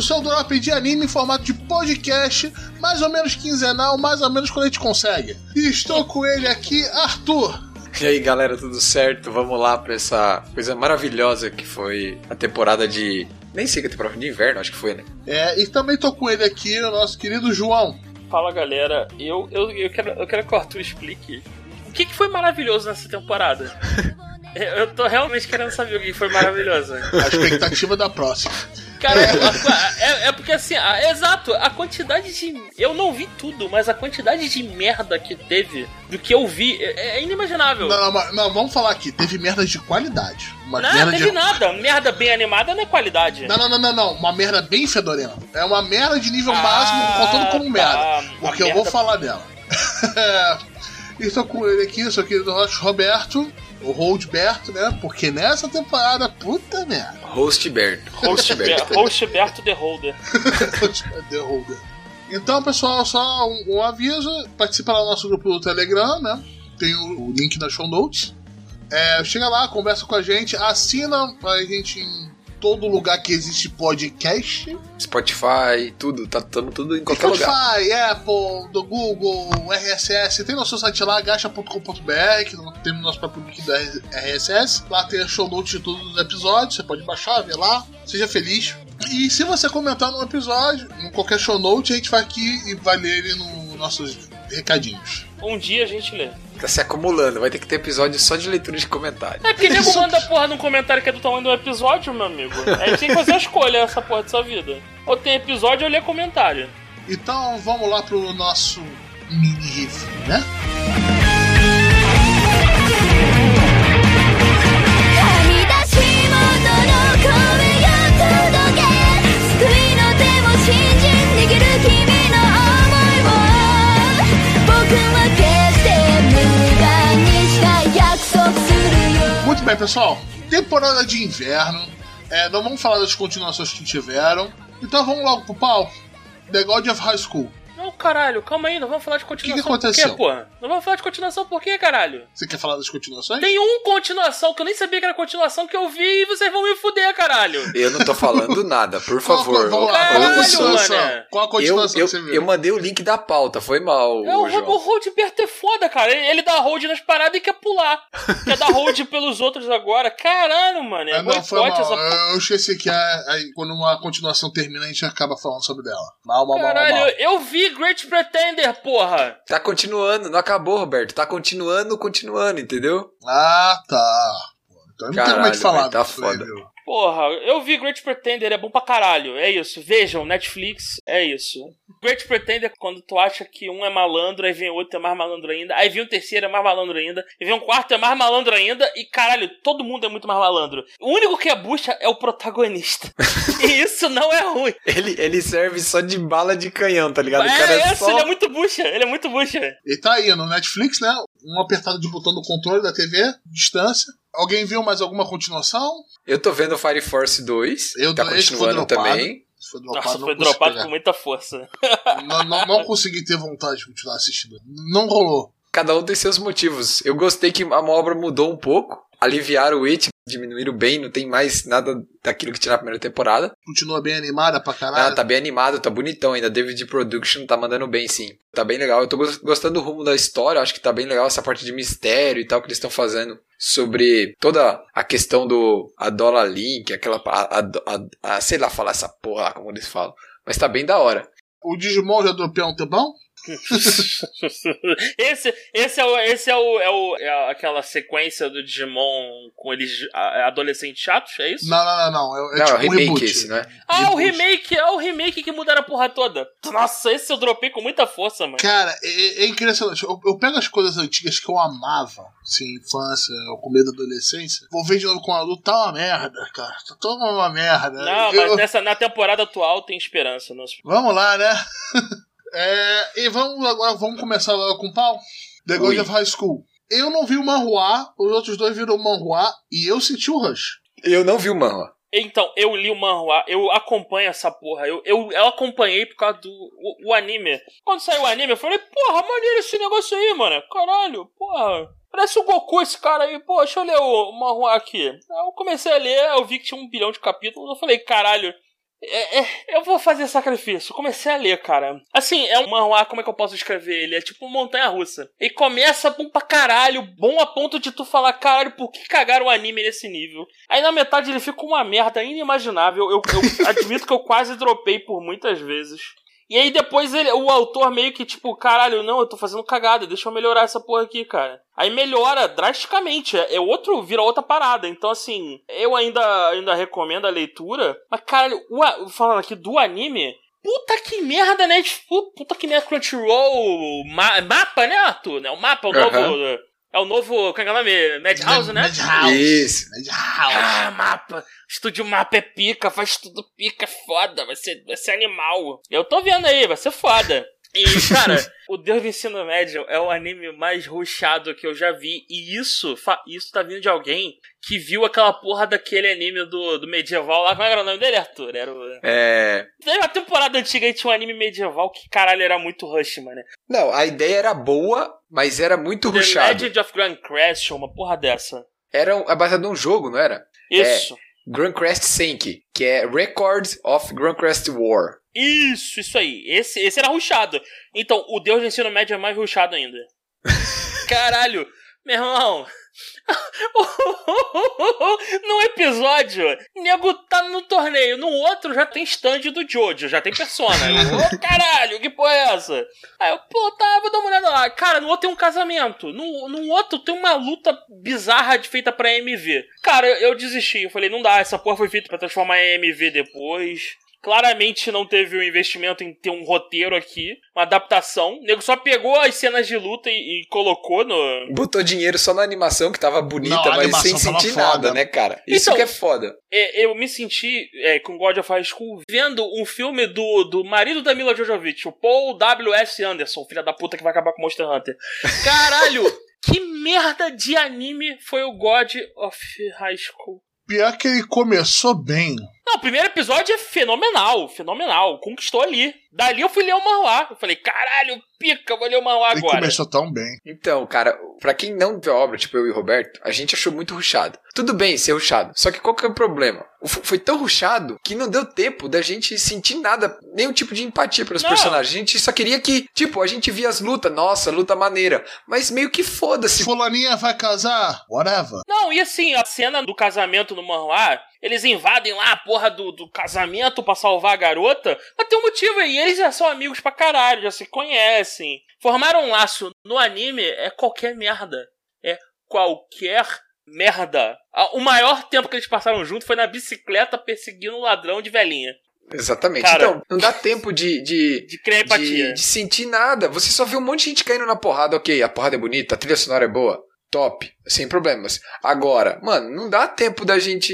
o seu drop de anime em formato de podcast, mais ou menos quinzenal, mais ou menos quando a gente consegue. E estou com ele aqui, Arthur. E aí galera, tudo certo? Vamos lá pra essa coisa maravilhosa que foi a temporada de. Nem sei que é temporada de inverno, acho que foi, né? É, e também tô com ele aqui, o nosso querido João. Fala galera, eu, eu, eu, quero, eu quero que o Arthur explique o que, que foi maravilhoso nessa temporada. Eu tô realmente querendo saber o que foi maravilhoso. A expectativa da próxima. Cara, é, é, é porque assim, a, exato, a quantidade de. Eu não vi tudo, mas a quantidade de merda que teve do que eu vi é, é inimaginável. Não, não, não, vamos falar aqui, teve merda de qualidade. Uma não, merda teve de... nada. Merda bem animada não é qualidade. Não, não, não, não, não. Uma merda bem fedorenta. É uma merda de nível ah, máximo, contando como tá. merda. Porque eu vou falar dela. e estou com ele aqui, sou querido Roberto o Holdberto, né? Porque nessa temporada, puta merda. Hostberto. Hostberto. Hostberto The Holder. The Holder. Então, pessoal, só um, um, aviso: participa lá do nosso grupo do Telegram, né? Tem o, o link na show notes. É, chega lá, conversa com a gente, assina pra gente todo lugar que existe podcast. Spotify, tudo, tá tudo, tudo em qualquer Spotify, lugar. Spotify, Apple, do Google, RSS, tem nosso site lá, gacha.com.br, que tem no nosso próprio link do RSS. Lá tem a show notes de todos os episódios, você pode baixar, ver lá. Seja feliz. E se você comentar no episódio, em qualquer show note, a gente vai aqui e vai ler ele nos nossos recadinhos. Um dia a gente lê. Tá se acumulando, vai ter que ter episódio só de leitura de comentários. É porque nego manda porra num comentário que é do tamanho do episódio, meu amigo. A gente tem que fazer a escolha nessa porra dessa vida. Ou tem episódio ou lê comentário. Então vamos lá pro nosso mini review, né? Bem, pessoal. Temporada de inverno. É, não vamos falar das continuações que tiveram. Então vamos logo pro pau. The God of High School. Caralho, calma aí, não vamos falar de continuação. O que, que aconteceu? Por quê, porra? Não vamos falar de continuação por quê, caralho? Você quer falar das continuações? Tem um continuação que eu nem sabia que era continuação que eu vi e vocês vão me fuder, caralho. Eu não tô falando nada, por favor. Qual, caralho, mano. Qual a continuação eu, que você viu? Eu mandei o link da pauta, foi mal. É, o, o Roldberto é foda, cara. Ele, ele dá hold nas paradas e quer pular. quer dar hold pelos outros agora. Caralho, mano. É, é não, foi mal. Essa... Eu esqueci que aí, quando uma continuação termina, a gente acaba falando sobre dela. Mal, mal, Caralho, mal, mal. eu vi Great Pretender porra! Tá continuando, não acabou, Roberto. Tá continuando, continuando, entendeu? Ah, tá. Então não Caralho, tem mais que falar. Tá foda. Porra, eu vi Great Pretender, é bom pra caralho. É isso. Vejam, Netflix, é isso. Great Pretender é quando tu acha que um é malandro, aí vem outro é mais malandro ainda, aí vem um terceiro é mais malandro ainda, e vem um quarto é mais malandro ainda, e caralho, todo mundo é muito mais malandro. O único que é bucha é o protagonista. e isso não é ruim. Ele, ele serve só de bala de canhão, tá ligado? É, o cara é só... ele é muito bucha, ele é muito bucha. E tá aí no Netflix, né? Um apertado de botão do controle da TV, distância. Alguém viu mais alguma continuação? Eu tô vendo Fire Force 2. Eu, tá continuando também. Foi dropado, Nossa, foi dropado com muita força. Não, não, não consegui ter vontade de continuar assistindo. Não rolou. Cada um tem seus motivos. Eu gostei que a obra mudou um pouco. Aliviaram o It, diminuíram bem, não tem mais nada daquilo que tinha na primeira temporada. Continua bem animada pra caralho. Ah, tá bem animado, tá bonitão ainda. David Production tá mandando bem, sim. Tá bem legal. Eu tô gostando do rumo da história, acho que tá bem legal essa parte de mistério e tal que eles estão fazendo sobre toda a questão do a Dollar Link, aquela a, a, a, sei lá falar essa porra lá como eles falam, mas tá bem da hora. O Digimon já dropou um tempão? esse, esse é, o, esse é, o, é, o, é aquela sequência do Digimon com eles adolescentes chatos, é isso? Não, não, não, não. É, é não, tipo é um remake reboot. esse, né? Ah, reboot. o remake, é o remake que mudaram a porra toda. Nossa, esse eu dropei com muita força, mano. Cara, é, é impressionante. Eu, eu, pego as coisas antigas que eu amava, assim, infância, o começo da adolescência, vou ver de novo com a adulto, tá uma merda, cara. Tá uma merda. Não, eu... mas nessa, na temporada atual tem esperança. Nosso... Vamos lá, né? É, e vamos agora vamos começar logo com o pau. The God of High School. Eu não vi o manhua, os outros dois viram o manhua e eu senti o rush. Eu não vi o manhua. Então, eu li o manhua, eu acompanho essa porra. Eu, eu, eu acompanhei por causa do o, o, anime. Quando saiu o anime, eu falei, porra, maneiro esse negócio aí, mano. Caralho, porra. Parece o Goku esse cara aí. Pô, deixa eu ler o, o manhua aqui. Eu comecei a ler, eu vi que tinha um bilhão de capítulos. Eu falei, caralho, É, é, eu vou fazer sacrifício. Comecei a ler, cara. Assim, é um manhwa, como é que eu posso escrever ele? É tipo uma montanha russa. E começa bom pra caralho, bom a ponto de tu falar, caralho, por que cagaram o anime nesse nível? Aí na metade ele fica uma merda inimaginável. Eu, eu admito que eu quase dropei por muitas vezes. E aí depois ele, o autor meio que tipo, caralho, não, eu tô fazendo cagada, deixa eu melhorar essa porra aqui, cara. Aí melhora drasticamente, é, é outro, vira outra parada. Então assim, eu ainda ainda recomendo a leitura, mas caralho, o, falando aqui do anime, Puta que merda, né? Tipo, puta que merda, Crunchyroll, ma mapa, né, Arthur? É o mapa, o novo. Uhum. É o novo. Como é que é o nome? Madhouse, né? Madhouse. Isso. Madhouse. Ah, mapa. Estúdio mapa é pica, faz tudo pica, é foda, vai ser, vai ser animal. Eu tô vendo aí, vai ser foda. E, cara, o Deus do Ensino Médio é o anime mais ruxado que eu já vi. E isso, isso tá vindo de alguém que viu aquela porra daquele anime do, do medieval lá. Como era o nome dele, Arthur? Era o... É. Teve uma temporada antiga e tinha um anime medieval que, caralho, era muito rush, mano. Não, a ideia era boa, mas era muito The rushado. Legend of Grand Crash, uma porra dessa. Era é baseado num jogo, não era? Isso. É. Grand Crest Sync, que é Records of Grand Crest War. Isso, isso aí. Esse, esse era ruxado. Então, o Deus do Ensino Médio é mais ruxado ainda. Caralho, meu irmão. Num episódio, nego tá no torneio, no outro já tem stand do Jojo, já tem persona. Ô, caralho, que porra é essa? Aí eu, pô, tá, vou dar uma olhada lá. Cara, no outro tem um casamento. No, no outro tem uma luta bizarra de, feita pra MV. Cara, eu, eu desisti. Eu falei, não dá, essa porra foi feita pra transformar em MV depois. Claramente não teve o um investimento em ter um roteiro aqui, uma adaptação. O nego só pegou as cenas de luta e, e colocou no. Botou dinheiro só na animação, que tava bonita, não, mas sem sentir nada, foda. né, cara? Isso então, que é foda. É, eu me senti é, com God of High School vendo um filme do, do marido da Mila Jovovich, o Paul W.S. Anderson, filha da puta que vai acabar com Monster Hunter. Caralho! que merda de anime foi o God of High School? Pior que ele começou bem. Não, o primeiro episódio é fenomenal, fenomenal. Conquistou ali. Dali eu fui ler o manhwa. Eu falei, caralho, pica, vou ler o manhwa agora. Ele começou tão bem. Então, cara, pra quem não viu a obra, tipo eu e o Roberto, a gente achou muito ruchado. Tudo bem ser ruchado. Só que qual que é o problema? Foi tão ruchado que não deu tempo da gente sentir nada, nenhum tipo de empatia pelos não. personagens. A gente só queria que, tipo, a gente via as lutas, nossa, luta maneira. Mas meio que foda-se. Fulaninha vai casar, whatever. Não, e assim, a cena do casamento no manhwa, eles invadem lá a porra do, do casamento para salvar a garota, mas tem um motivo aí. Eles já são amigos pra caralho, já se conhecem. Formaram um laço no anime é qualquer merda. É qualquer merda. O maior tempo que eles passaram junto foi na bicicleta perseguindo um ladrão de velhinha. Exatamente. Cara, então, não dá tempo de. De, de criar empatia. De, de, sentir nada. Você só vê um monte de gente caindo na porrada. Ok, a porrada é bonita, a trilha sonora é boa top, sem problemas. Agora, mano, não dá tempo da gente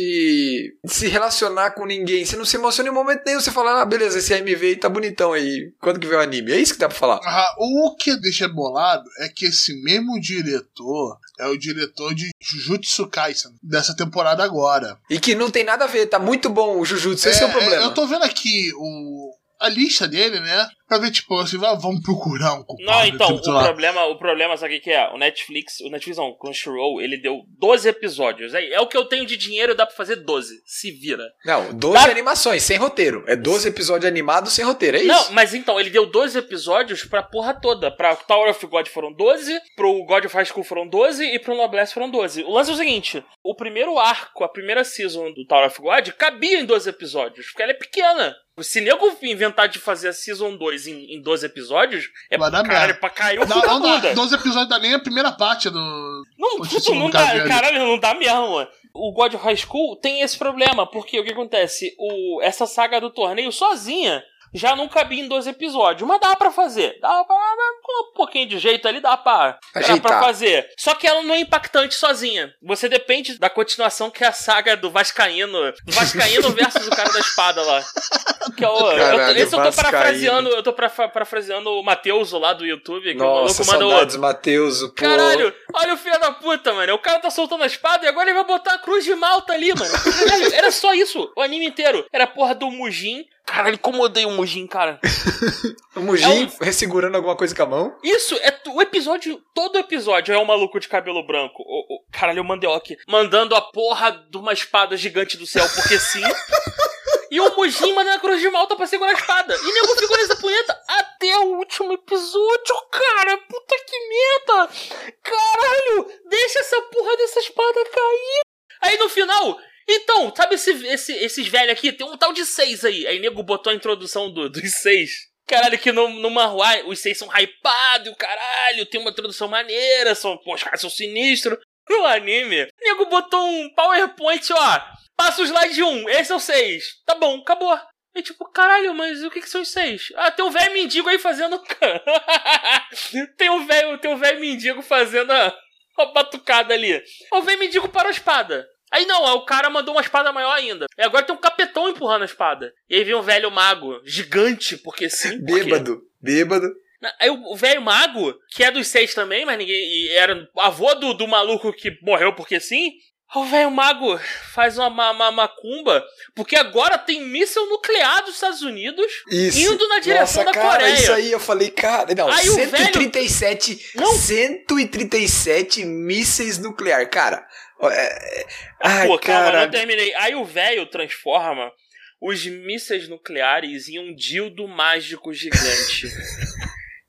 se relacionar com ninguém. Você não se emociona em momento nenhum. Você fala, ah, beleza, esse AMV tá bonitão aí. Quando que vem o anime? É isso que dá pra falar. Ah, o que deixa bolado é que esse mesmo diretor é o diretor de Jujutsu Kaisen, dessa temporada agora. E que não tem nada a ver, tá muito bom o Jujutsu, esse é, é o problema. eu tô vendo aqui o, a lista dele, né? Pra ver, tipo, assim, vamos procurar um culpado. Não, então, tipo, o problema, o problema, sabe o que é? O Netflix, o Netflix não, o Crunchyroll, ele deu 12 episódios. É, é o que eu tenho de dinheiro, dá pra fazer 12. Se vira. Não, 12 dá... animações, sem roteiro. É 12 episódios animados sem roteiro, é isso? Não, mas então, ele deu 12 episódios pra porra toda. Pra Tower of God foram 12, pro God of High School foram 12 e pro Noblesse foram 12. O lance é o seguinte, o primeiro arco, a primeira season do Tower of God cabia em 12 episódios, porque ela é pequena. Se nego inventar de fazer a Season 2 em, em 12 episódios, é Vai caralho, pra cair o não, não dá, 12 episódios dá nem a primeira parte do. Não, puto, não dá, caralho, não dá mesmo, mano. O God of High School tem esse problema, porque o que acontece? O, essa saga do torneio sozinha já não cabia em 12 episódios. Mas dá para fazer. Dá pra, com um pouquinho de jeito ali, dá pra, dá pra fazer. Só que ela não é impactante sozinha. Você depende da continuação que é a saga do Vascaíno. Vascaíno versus o cara da espada lá. Que é o, Caralho, eu, esse eu tô parafraseando, eu tô parafraseando o Matheus lá do YouTube. Que Nossa, o maluco manda o. Matheus, pô. Caralho, olha o filho da puta, mano. O cara tá soltando a espada e agora ele vai botar a cruz de malta ali, mano. Caralho, era só isso, o anime inteiro. Era porra do Mujin Caralho, como eu odeio o Mujin, cara. o Mujin é um... ressegurando alguma coisa com a mão? Isso, é o episódio, todo episódio é um maluco de cabelo branco. O, o, caralho, o Mandioque mandando a porra de uma espada gigante do céu, porque sim. E o Mujin manda a cruz de malta pra segurar a espada. E nego ficou nessa punheta até o último episódio, cara. Puta que merda. Caralho, deixa essa porra dessa espada cair. Aí no final, então, sabe esse, esse, esses velhos aqui? Tem um tal de seis aí. Aí nego botou a introdução do, dos seis. Caralho, que no, no manhua os seis são hypados, o caralho, tem uma introdução maneira, são, pô, os caras são sinistros. No anime, nego botou um PowerPoint, ó. Passa o slide 1, esse é o 6. Tá bom, acabou. E tipo, caralho, mas o que, que são os seis? Ah, tem um velho mendigo aí fazendo. tem um velho tem um velho mendigo fazendo a, a batucada ali. O velho mendigo para a espada. Aí não, o cara mandou uma espada maior ainda. E agora tem um capetão empurrando a espada. E aí vem um velho mago, gigante, porque sim. Porque... Bêbado, bêbado. Aí o velho mago, que é dos seis também, mas ninguém. era avô do, do maluco que morreu porque sim. O velho mago faz uma, uma, macumba, porque agora tem míssil nuclear dos Estados Unidos isso. indo na direção Nossa, da cara, Coreia. Isso aí eu falei, cara, não, aí 137, velho... não. 137 mísseis nuclear, cara. É, é... Ai, Pô, calma, cara. não terminei. Aí o velho transforma os mísseis nucleares em um dildo mágico gigante.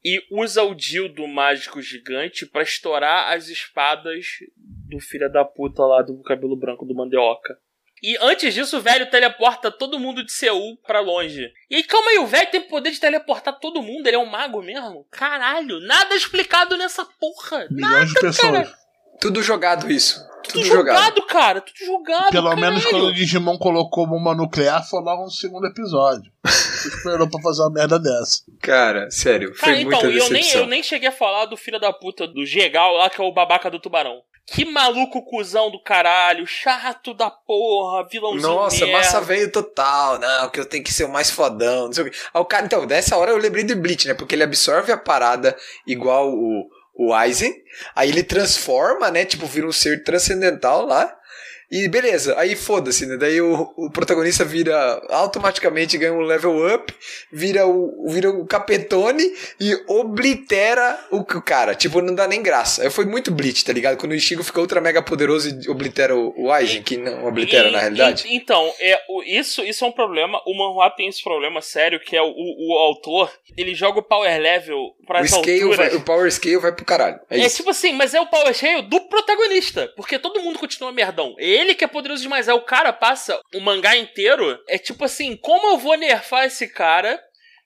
e usa o dildo mágico gigante para estourar as espadas do filho da puta lá do cabelo branco do Mandioca. E antes disso, o velho teleporta todo mundo de Seul pra longe. E aí, calma aí, o velho tem poder de teleportar todo mundo? Ele é um mago mesmo? Caralho, nada explicado nessa porra. Milhões nada, de pessoas. Cara. Tudo jogado isso. Tudo, tudo jogado, jogado, cara. Tudo jogado. Pelo caralho. menos quando o Digimon colocou bomba nuclear, foi logo no segundo episódio. esperou pra fazer uma merda dessa. Cara, sério. Foi cara, então, muita eu nem, eu nem cheguei a falar do filho da puta do Gegal lá, que é o babaca do tubarão. Que maluco cuzão do caralho, chato da porra, vilãozinho Nossa, merda. massa velho total. Não, que eu tenho que ser o mais fodão, não sei o quê. Aí o cara, então, dessa hora eu lembrei do Bleach, né? Porque ele absorve a parada igual o, o Aizen. Aí ele transforma, né? Tipo, vira um ser transcendental lá. E beleza, aí foda-se, né? Daí o, o protagonista vira automaticamente ganha um level up, vira o, vira o capetone e oblitera o, o cara. Tipo, não dá nem graça. Foi muito Bleach, tá ligado? Quando o Ishigo fica ultra mega poderoso e oblitera o, o Aizen, que não oblitera E- na realidade. e- então, é, o- isso, isso é um problema. O manhua tem esse problema sério, que é o, o, autor, ele joga o power level pra O, essa scale altura. vai- o power scale vai pro caralho. É, É isso. tipo assim, mas é o power cheio do protagonista. Porque todo mundo continua merdão. Ele que é poderoso demais. Aí o cara passa o mangá inteiro. É tipo assim, como eu vou nerfar esse cara?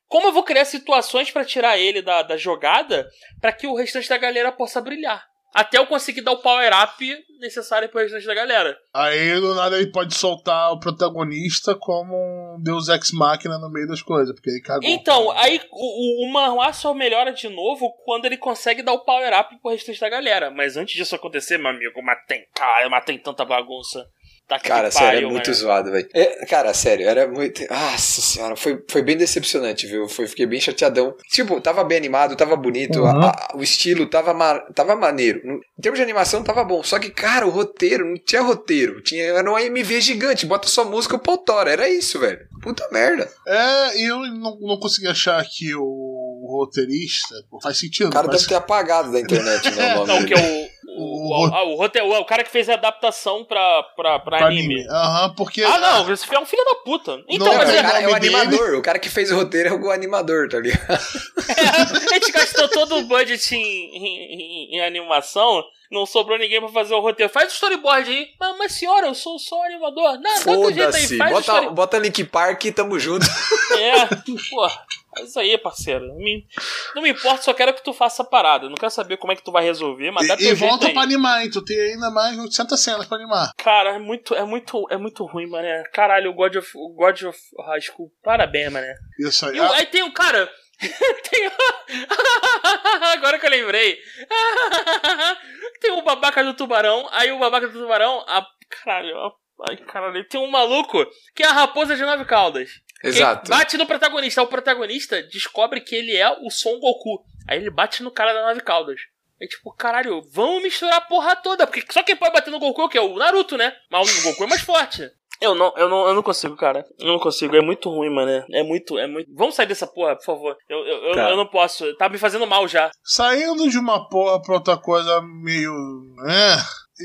Como eu vou criar situações pra tirar ele da, da jogada pra que o restante da galera possa brilhar? Até eu conseguir dar o power up necessário pro restante da galera. Aí do nada ele pode soltar o protagonista como um Deus Ex Machina no meio das coisas, porque aí cagou. Então, aí o, o, o manhwa só melhora de novo quando ele consegue dar o power up pro restante da galera. Mas antes disso acontecer, meu amigo, mas tem, cara, mas tem tanta bagunça. Tá que Cara, pariu, sério, é muito mano. zoado, velho. É, cara, sério, era muito. Nossa senhora, foi, foi bem decepcionante, viu? Foi, fiquei bem chateadão. Tipo, tava bem animado, tava bonito, Uhum. a- a- o estilo tava, ma- tava maneiro. Em termos de animação, tava bom. Só que, cara, o roteiro, não tinha roteiro. Tinha, era um AMV gigante, bota só música e o pau tora. Era isso, velho. Puta merda. É, e eu não, não consegui achar que o roteirista. Faz sentido. O cara deve ter apagado da internet, né? O nome Não, que é o. O, O- o, ah, o, rote- o, o cara que fez a adaptação pra, pra, pra pra anime. Aham, porque. Ah, não, esse é um filho da puta. Então, Não, mas É, é, o cara é o nome dele- animador. O cara que fez o roteiro é o animador, tá ligado? a gente gastou todo o budget em, em, em- em animação, não sobrou ninguém pra fazer o roteiro. Faz o storyboard aí. Mas, mas senhora, eu sou só animador. Não, dá teu jeito aí, faz Bota, story... bota Link Park e tamo junto. É, pô. É isso aí, parceiro. Não me, não me importa, só quero que tu faça a parada. Não quero saber como é que tu vai resolver, mas dá E, teu e volta aí. pra animar, hein? Tu tem ainda mais 800 cenas pra animar. Cara, é muito, é muito, é muito ruim, mané. Caralho, o God of, o God of High School, parabéns, mané. Isso aí. E Ah, aí tem um cara. tem um- Agora que eu lembrei. Tem o babaca do tubarão. Aí o babaca do tubarão. A... Caralho, a- ai, caralho. Tem um maluco que é a raposa de nove caudas. Exato. bate no protagonista. O protagonista descobre que ele é o Son Goku. Aí ele bate no cara da nove caudas. É tipo, caralho, vamos misturar a porra toda. Porque só quem pode bater no Goku é? O Naruto, né? Mas o Goku é mais forte. Eu não, eu não, eu não consigo, cara. Eu não consigo. É muito ruim, mano. É muito, é muito. Vamos sair dessa porra, por favor. Eu, eu, eu, Tá. eu não posso. Tá me fazendo mal já. Saindo de uma porra pra outra coisa meio. É.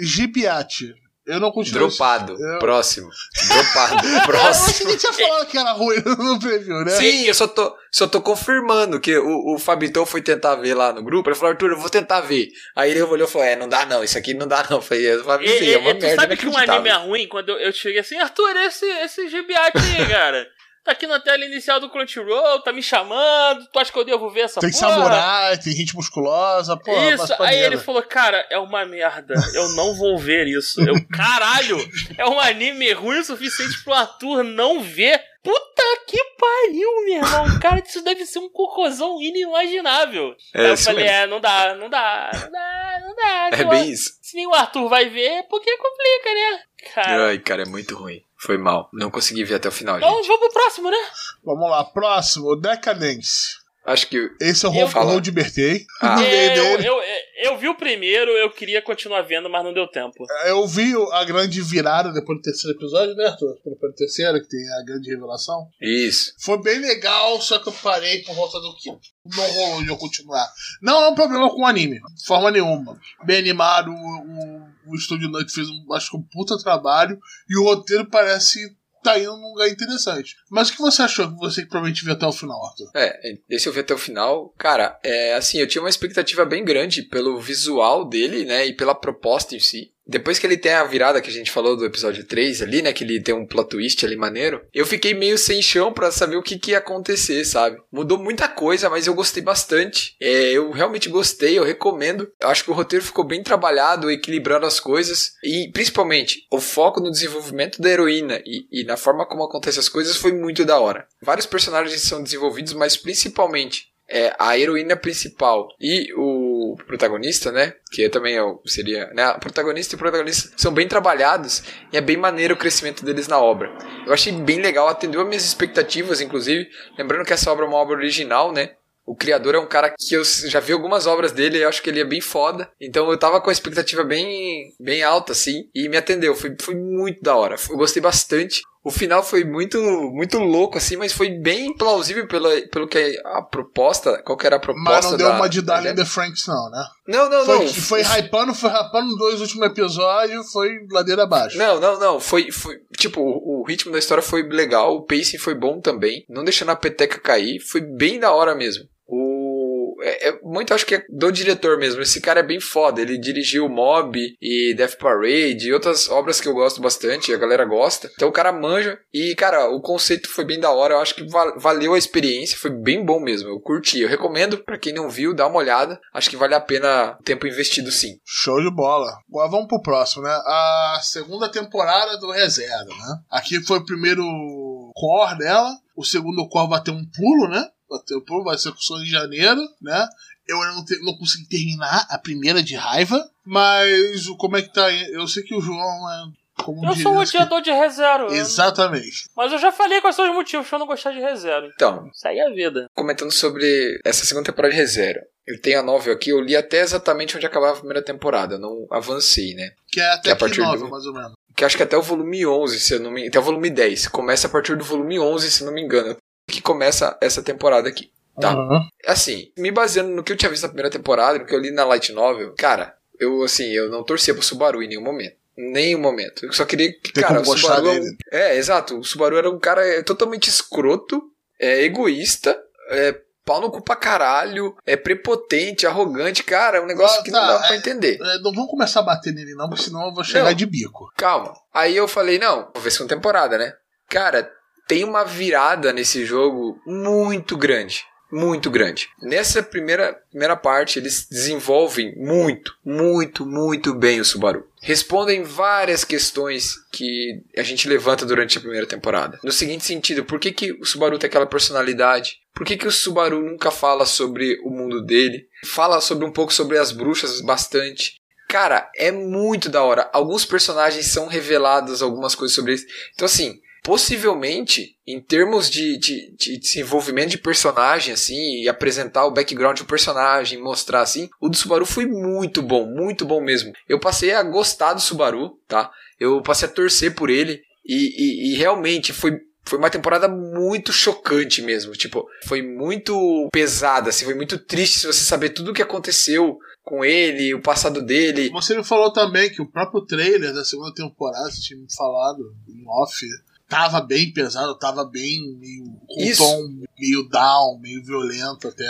Gibiate. Eu não continuo. Dropado. Eu- Próximo. Dropado. Eu Próximo. achei que tinha falado que era ruim no preview, né? Sim, eu só tô, só tô confirmando que o, o Fabitão foi tentar ver lá no grupo. Ele falou, Arthur, eu vou tentar ver. Aí ele olhou e falou: É, não dá não, isso aqui não dá não. Eu falei, eu E, avisei, é uma e- tu merda. sabe que um anime é ruim quando eu, eu cheguei assim, Arthur, esse, esse gibiate aí, cara. Tá aqui na tela inicial do Crunchyroll, tá me chamando, tu acha que eu devo ver essa Tem porra? samurai, tem gente musculosa, pô, Isso, aí ele falou, cara, é uma merda, eu não vou ver isso. Eu, caralho, é um anime ruim o suficiente pro Arthur não ver. Puta que pariu, meu irmão. Cara, isso deve ser um cocôzão inimaginável. É, aí eu falei, mesmo. é, não dá, não dá, não dá, não dá. É bem isso. Se nem o Arthur vai ver, porque complica, né? Cara. Ai, cara, é muito ruim. Foi mal. Não consegui ver até o final, Então gente. vamos pro próximo, né? Vamos lá, próximo, Decadence. Acho que. Esse é o Eu- Fala. de Bertei. Ah. É, eu, eu, eu vi o primeiro, eu queria continuar vendo, mas não deu tempo. Eu vi a grande virada depois do terceiro episódio, né, Arthur? Depois do terceiro, que tem a grande revelação. Isso. Foi bem legal, só que eu parei por volta do quinto. Não rolou de eu continuar. Não é um problema com o anime, de forma nenhuma. Bem animado, o, o, o Estúdio Nut fez um, acho que um puta trabalho, e o roteiro parece tá indo num lugar interessante. Mas o que você achou que você provavelmente viu até o final, Arthur? É, esse eu vi até o final. Cara, é assim, eu tinha uma expectativa bem grande pelo visual dele, né? E pela proposta em si. Depois que ele tem a virada que a gente falou do episódio 3 ali, né? Que ele tem um plot twist ali maneiro. Eu fiquei meio sem chão pra saber o que, que ia acontecer, sabe? Mudou muita coisa, mas eu gostei bastante. É, eu realmente gostei, eu recomendo. Eu acho que o roteiro ficou bem trabalhado, equilibrando as coisas. E principalmente, o foco no desenvolvimento da heroína e, e na forma como acontecem as coisas foi muito da hora. Vários personagens são desenvolvidos, mas principalmente é, a heroína principal e o protagonista, né? Que também é o- seria. Né, a protagonista e o protagonista são bem trabalhados e é bem maneiro o crescimento deles na obra. Eu achei bem legal, atendeu as minhas expectativas, inclusive. Lembrando que essa obra é uma obra original, né? O criador é um cara que eu já vi algumas obras dele e eu acho que ele é bem foda. Então eu tava com a expectativa bem, bem alta, assim, e me atendeu. Foi, foi muito da hora. Eu gostei bastante. O final foi muito, muito louco, assim, mas foi bem plausível pelo, pelo que a proposta. Qual que era a proposta? Mas não deu da- uma de da- Darling the Franks, não, né? Não, não, Foi, não. foi hypando, foi hypando nos dois últimos episódios, foi ladeira abaixo. Não, não, não. Foi, foi tipo, o, o ritmo da história foi legal, o pacing foi bom também, não deixando a peteca cair, foi bem da hora mesmo. É, é muito acho que é do diretor mesmo. Esse cara é bem foda. Ele dirigiu Mob e Death Parade e outras obras que eu gosto bastante, a galera gosta. Então o cara manja e cara, o conceito foi bem da hora. Eu acho que val- valeu a experiência, foi bem bom mesmo. Eu curti. Eu recomendo pra quem não viu, dá uma olhada. Acho que vale a pena o tempo investido sim. Show de bola. Agora vamos pro próximo, né? A segunda temporada do Reserva, né? Aqui foi o primeiro core dela. O segundo core vai ter um pulo, né? Pulo, vai ser só em janeiro, né? Eu ainda não, te- não consegui terminar a primeira de raiva, mas o- como é que tá? aí? Eu sei que o João é. Como Eu sou um acho que- odiador de ReZero. eu- Exatamente. Mas eu já falei quais são os motivos pra eu não gostar de ReZero. Então, Isso aí é a vida. comentando sobre essa segunda temporada de ReZero. Eu tenho a novel aqui, eu li até exatamente onde acabava a primeira temporada, eu não avancei, né? Que é até Que a que partir nova, do- mais ou menos. Que acho que até o volume 11, se eu não me até o volume 10. Começa a partir do volume 11, se eu não me engano, que começa essa temporada aqui. Tá. Aham. Assim, me baseando no que eu tinha visto na primeira temporada, no que eu li na Light Novel, cara, eu assim, eu não torcia pro Subaru em nenhum momento. Nenhum momento. Eu só queria que, Tem cara, o Subaru. é dele. É, exato. O Subaru era um cara é, totalmente escroto, é egoísta, é pau no cu pra caralho, é prepotente, arrogante, cara, é um negócio Ah, que tá, não dá pra é- entender. É, não vamos começar a bater nele, não, porque senão eu vou chegar Não. de bico. Calma. Aí eu falei, não, vou ver segunda temporada, né? Cara, tem uma virada nesse jogo muito grande. Muito grande. Nessa primeira, primeira parte, eles desenvolvem muito, muito, muito bem o Subaru. Respondem várias questões que a gente levanta durante a primeira temporada. No seguinte sentido, por que, que o Subaru tem aquela personalidade? Por que, que o Subaru nunca fala sobre o mundo dele? Fala sobre um pouco sobre as bruxas bastante. Cara, é muito da hora. Alguns personagens são revelados, algumas coisas sobre eles. Então, assim, possivelmente, em termos de, de, de desenvolvimento de personagem, assim, e apresentar o background do personagem, mostrar assim, o do Subaru foi muito bom, muito bom mesmo. Eu passei a gostar do Subaru, tá? Eu passei a torcer por ele, e, e, e realmente foi foi uma temporada muito chocante mesmo. Tipo, foi muito pesada, assim, foi muito triste você saber tudo o que aconteceu com ele, o passado dele. Você me falou também que o próprio trailer da segunda temporada, você tinha me falado em off, tava bem pesado, tava bem meio com um tom meio down, meio violento até.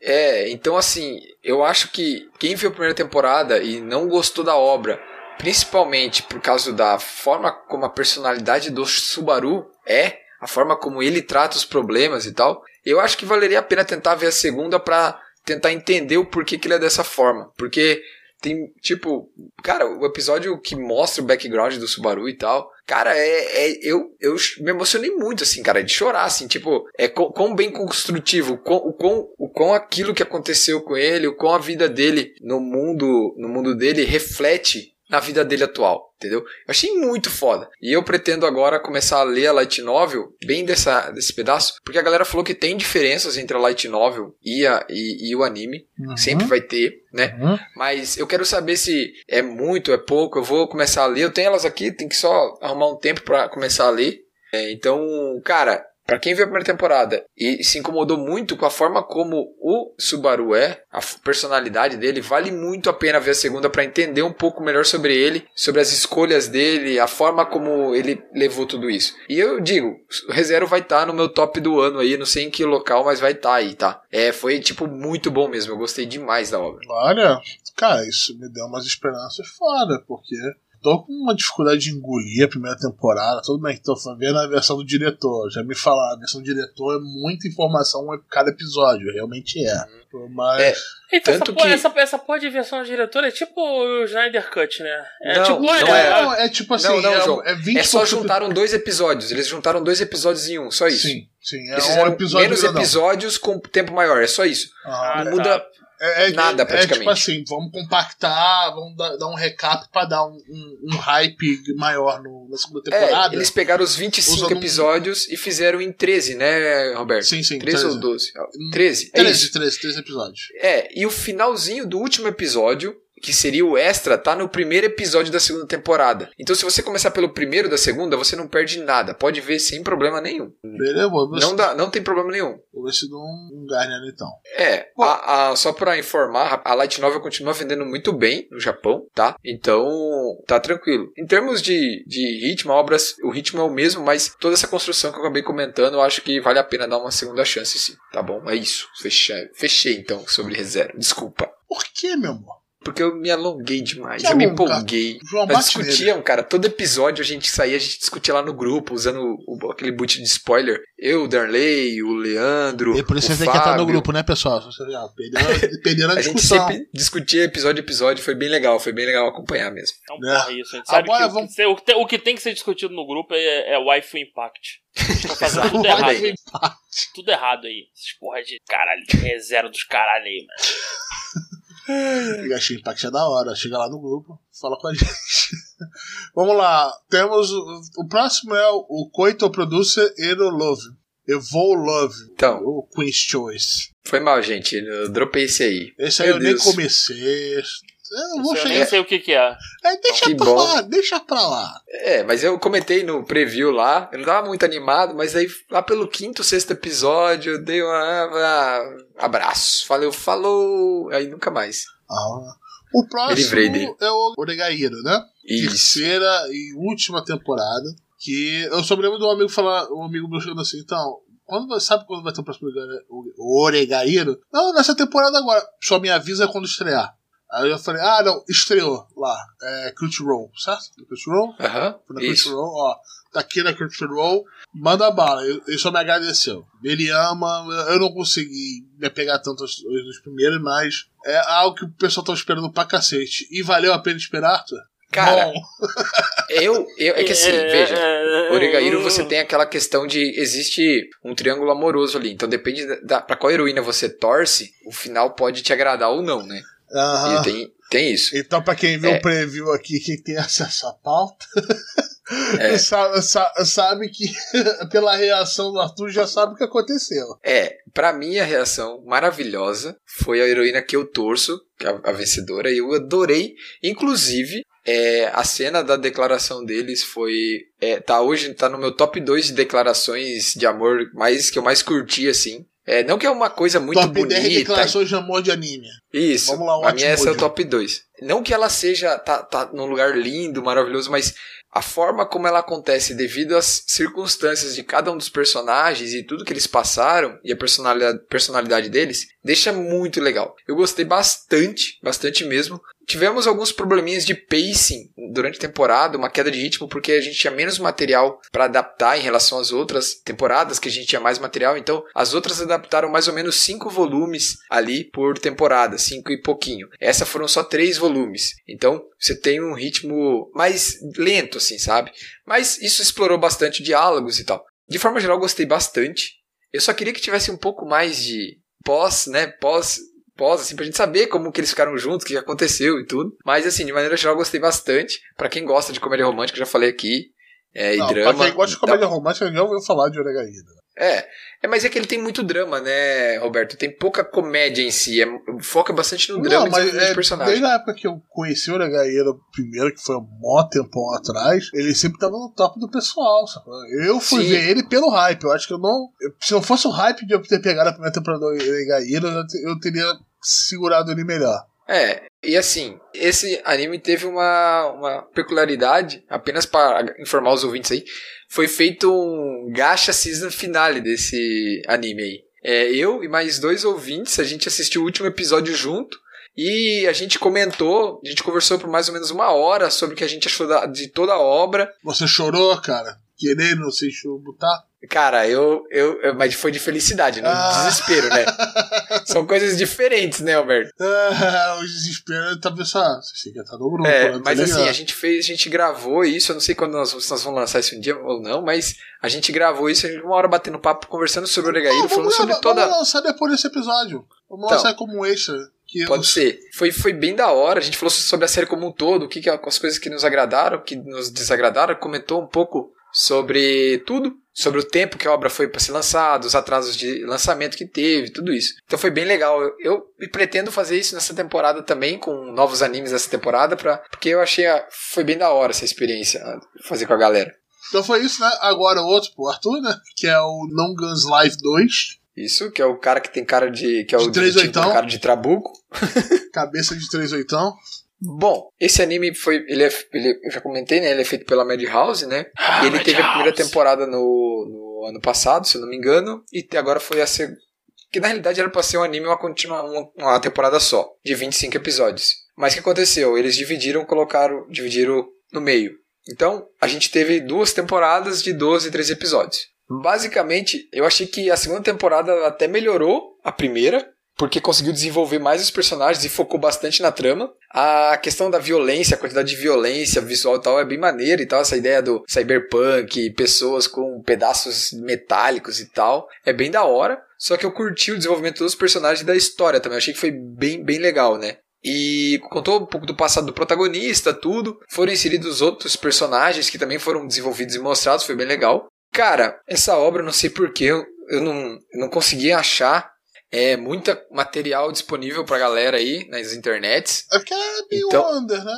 É, então assim, eu acho que quem viu a primeira temporada e não gostou da obra, principalmente por causa da forma como a personalidade do Subaru é, a forma como ele trata os problemas e tal, eu acho que valeria a pena tentar ver a segunda pra tentar entender o porquê que ele é dessa forma. Porque tem, tipo, cara, o episódio que mostra o background do Subaru e tal, cara, é, é eu, eu me emocionei muito, assim, cara, de chorar, assim, tipo, é quão, bem construtivo, quão, o, quão, o quão aquilo que aconteceu com ele, o quão a vida dele no mundo, no mundo dele reflete na vida dele atual, entendeu? Eu achei muito foda. E eu pretendo agora começar a ler a Light Novel, bem dessa, desse pedaço, porque a galera falou que tem diferenças entre a Light Novel e, a, e, e o anime. Uhum. Sempre vai ter, né? Uhum. Mas eu quero saber se é muito, é pouco. Eu vou começar a ler. Eu tenho elas aqui, tem que só arrumar um tempo para começar a ler. É, então, cara, para quem viu a primeira temporada e se incomodou muito com a forma como o Subaru é, a personalidade dele, vale muito a pena ver a segunda para entender um pouco melhor sobre ele, sobre as escolhas dele, a forma como ele levou tudo isso. E eu digo, o ReZero vai estar tá no meu top do ano aí, não sei em que local, mas vai estar tá aí, tá? É, foi tipo muito bom mesmo, eu gostei demais da obra. Olha, cara, isso me deu umas esperanças foda, porque tô com uma dificuldade de engolir a primeira temporada. Tudo bem que tô vendo a versão do diretor. Já me falaram, a versão do diretor é muita informação a cada episódio, realmente é. Mas. É. Então, essa, porra, que... essa, essa porra de versão do diretor é tipo o Snyder Cut, né? É não, tipo, não é, não, é tipo assim, não, não, é, João, é, 20 é só juntaram dois episódios. Eles juntaram dois episódios em um, só isso. Sim, sim. É Eles um episódio menos episódios com tempo maior, é só isso. Ah, não muda. É, é, Nada, praticamente. É tipo assim, vamos compactar, vamos dar, dar um recap pra dar um, um, um hype maior no, na segunda é, temporada. É, eles pegaram os 25 episódios um... e fizeram em 13, né, Roberto? Sim, sim. 13, 13. ou 12? 13, 13, é 13, 13, 13 episódios. É, e o finalzinho do último episódio que seria o extra, tá no primeiro episódio da segunda temporada. Então, se você começar pelo primeiro da segunda, você não perde nada. Pode ver sem problema nenhum. Beleza, não, dá, não tem problema nenhum. Vou ver se dou um, Garner então. É, a, a, só pra informar, a Light Novel continua vendendo muito bem no Japão, tá? Então, tá tranquilo. Em termos de, de ritmo, obras, o ritmo é o mesmo, mas toda essa construção que eu acabei comentando, eu acho que vale a pena dar uma segunda chance, sim. Tá bom? É isso. Fechei, fechei então sobre reserva. Desculpa. Por que, meu amor? Porque eu me alonguei demais, que eu me empolguei. João Nós discutíamos, cara, todo episódio a gente saía, a gente discutia lá no grupo, usando o, aquele boot de spoiler. Eu, o Darley, o Leandro. E por isso você tem que entrar no grupo, né, pessoal? Já perderam, a, a gente sempre discutia episódio a episódio, foi bem legal, foi bem legal acompanhar mesmo. Então, é. isso, a gente sabe Agora, que vamos... o, que, o que tem que ser discutido no grupo é, é Waifu Impact. Fazendo tudo errado. Aí. Tudo errado aí. Essas porra de caralho, é zero dos caralho aí, mano. E achei Impact é da hora. Chega lá no grupo, fala com a gente. Vamos lá. Temos. O, próximo é o Coito Producer Ero Love. Evol Love. Então. O Queen's Choice. Foi mal, gente. Eu dropei esse aí. Esse aí Meu eu Deus. nem comecei. Eu, vou chegar... nem sei o que, que é. é deixa que pra bom. lá, deixa pra lá. É, mas eu comentei no preview lá, eu não tava muito animado, mas aí lá pelo quinto, sexto episódio, eu dei uma. Ah, abraço. Falei, falou. Aí nunca mais. Ah. O próximo é o Oregaíra, né? Isso. Terceira e última temporada. Que eu só me lembro do amigo falar, um amigo meu chegando assim, então, quando, sabe quando vai ter o próximo Oregaíro? Não, nessa temporada agora. Só me avisa quando estrear. Aí eu falei, ah, não, estreou lá. É Crunchyroll, certo? Crunchyroll? Aham. Uh -huh, Crunchyroll, ó. Tá aqui na Crunchyroll. Manda bala. Ele só me agradeceu. Ele ama. Eu não consegui me pegar tanto nos primeiros, mas é algo que o pessoal tá esperando pra cacete. E valeu a pena esperar, Arthur? Cara, eu, eu. É que assim, veja, Origairo você tem aquela questão de. Existe um triângulo amoroso ali. Então depende da, pra qual heroína você torce, o final pode te agradar ou não, né? Uhum. tem, tem isso. Então, para quem viu é. o preview aqui, quem tem acesso à pauta. É. Sabe, sabe, que pela reação do Arthur já sabe o que aconteceu. É, para mim a reação maravilhosa foi a heroína que eu torço, é a vencedora, e eu adorei. Inclusive, é, a cena da declaração deles foi. É, tá hoje tá no meu top 2 de declarações de amor mais que eu mais curti, assim. É, não que é uma coisa muito top bonita. Top 10 declarações de amor de anime. Isso. Vamos lá, um a minha essa é o top 2. Não que ela seja. tá, tá num lugar lindo, maravilhoso, mas a forma como ela acontece devido às circunstâncias de cada um dos personagens e tudo que eles passaram e a personalidade, personalidade deles deixa muito legal. Eu gostei bastante, bastante mesmo. Tivemos alguns probleminhas de pacing durante a temporada, uma queda de ritmo, porque a gente tinha menos material para adaptar em relação às outras temporadas, que a gente tinha mais material. Então, as outras adaptaram mais ou menos cinco volumes ali por temporada, cinco e pouquinho. Essa foram só três volumes. Então, você tem um ritmo mais lento, assim, sabe? Mas isso explorou bastante diálogos e tal. De forma geral, gostei bastante. Eu só queria que tivesse um pouco mais de pós, né? Pós pós, assim, pra gente saber como que eles ficaram juntos, o que aconteceu e tudo. Mas, assim, de maneira geral, gostei bastante. para quem gosta de comédia romântica, já falei aqui. É, não, e drama. Pra quem gosta de comédia romântica, já ouviu falar de Oregaída. É, é, mas é que ele tem muito drama, né, Roberto? Tem pouca comédia em si, é, foca bastante no drama não, mas é, personagem. Desde a época que eu conheci o Oregaíra primeiro, que foi um mó tempão atrás, ele sempre tava no top do pessoal, sabe? Eu fui Sim. ver ele pelo hype, eu acho que eu não... Se não fosse o hype de eu ter pegado a primeira temporada do Oregaíra, eu teria segurado ele melhor. É, e assim, esse anime teve uma, uma peculiaridade, apenas para informar os ouvintes aí, foi feito um gacha season finale desse anime aí. É, eu e mais dois ouvintes, a gente assistiu o último episódio junto, e a gente comentou, a gente conversou por mais ou menos uma hora sobre o que a gente achou da, de toda a obra. Você chorou, cara? Querendo o Butá? Cara, eu, eu, eu, Mas foi de felicidade, não ah. desespero, né? São coisas diferentes, né, Alberto? Ah, o desespero talvez só. Você que tá no grupo. É, né? mas assim, a gente fez, a gente gravou isso. Eu não sei quando nós, nós vamos lançar isso um dia ou não, mas a gente gravou isso, uma hora batendo papo, conversando sobre o Oregaíro, falando sobre toda. Vamos lançar depois desse episódio. Vamos então, lançar como extra. Pode ser. Foi, foi bem da hora. A gente falou sobre a série como um todo, o que, que as coisas que nos agradaram, que nos desagradaram, comentou um pouco sobre tudo, sobre o tempo que a obra foi para ser lançada, os atrasos de lançamento que teve, tudo isso. Então foi bem legal. Eu, eu pretendo fazer isso nessa temporada também, com novos animes dessa temporada, pra, porque eu achei a, foi bem da hora essa experiência fazer com a galera. Então foi isso, né? Agora outro pro Arthur, né? Que é o Non Guns Life 2. Isso, que é o cara que tem cara de. que é o de tipo, cara de trabuco. Cabeça de 38. Bom, esse anime foi. Ele, é, ele eu já comentei, né? Ele é feito pela Madhouse, né? Ah, e ele teve a primeira temporada no, no, ano passado, se eu não me engano. E agora foi a segunda. Que na realidade era pra ser um anime uma, continua, uma, uma temporada só, de 25 episódios. Mas o que aconteceu? Eles dividiram, colocaram. dividiram no meio. Então, a gente teve duas temporadas de 12 e 13 episódios. Basicamente, eu achei que a segunda temporada até melhorou a primeira, porque conseguiu desenvolver mais os personagens e focou bastante na trama. A questão da violência, a quantidade de violência visual e tal é bem maneira e tal. Essa ideia do cyberpunk, pessoas com pedaços metálicos e tal, é bem da hora. Só que eu curti o desenvolvimento dos personagens e da história também. Eu achei que foi bem, bem legal, né? E contou um pouco do passado do protagonista, tudo. Foram inseridos outros personagens que também foram desenvolvidos e mostrados, foi bem legal. Cara, essa obra, não sei porquê, eu, não, eu não consegui achar é muita material disponível pra galera aí nas internets. É porque é meio então, under, né?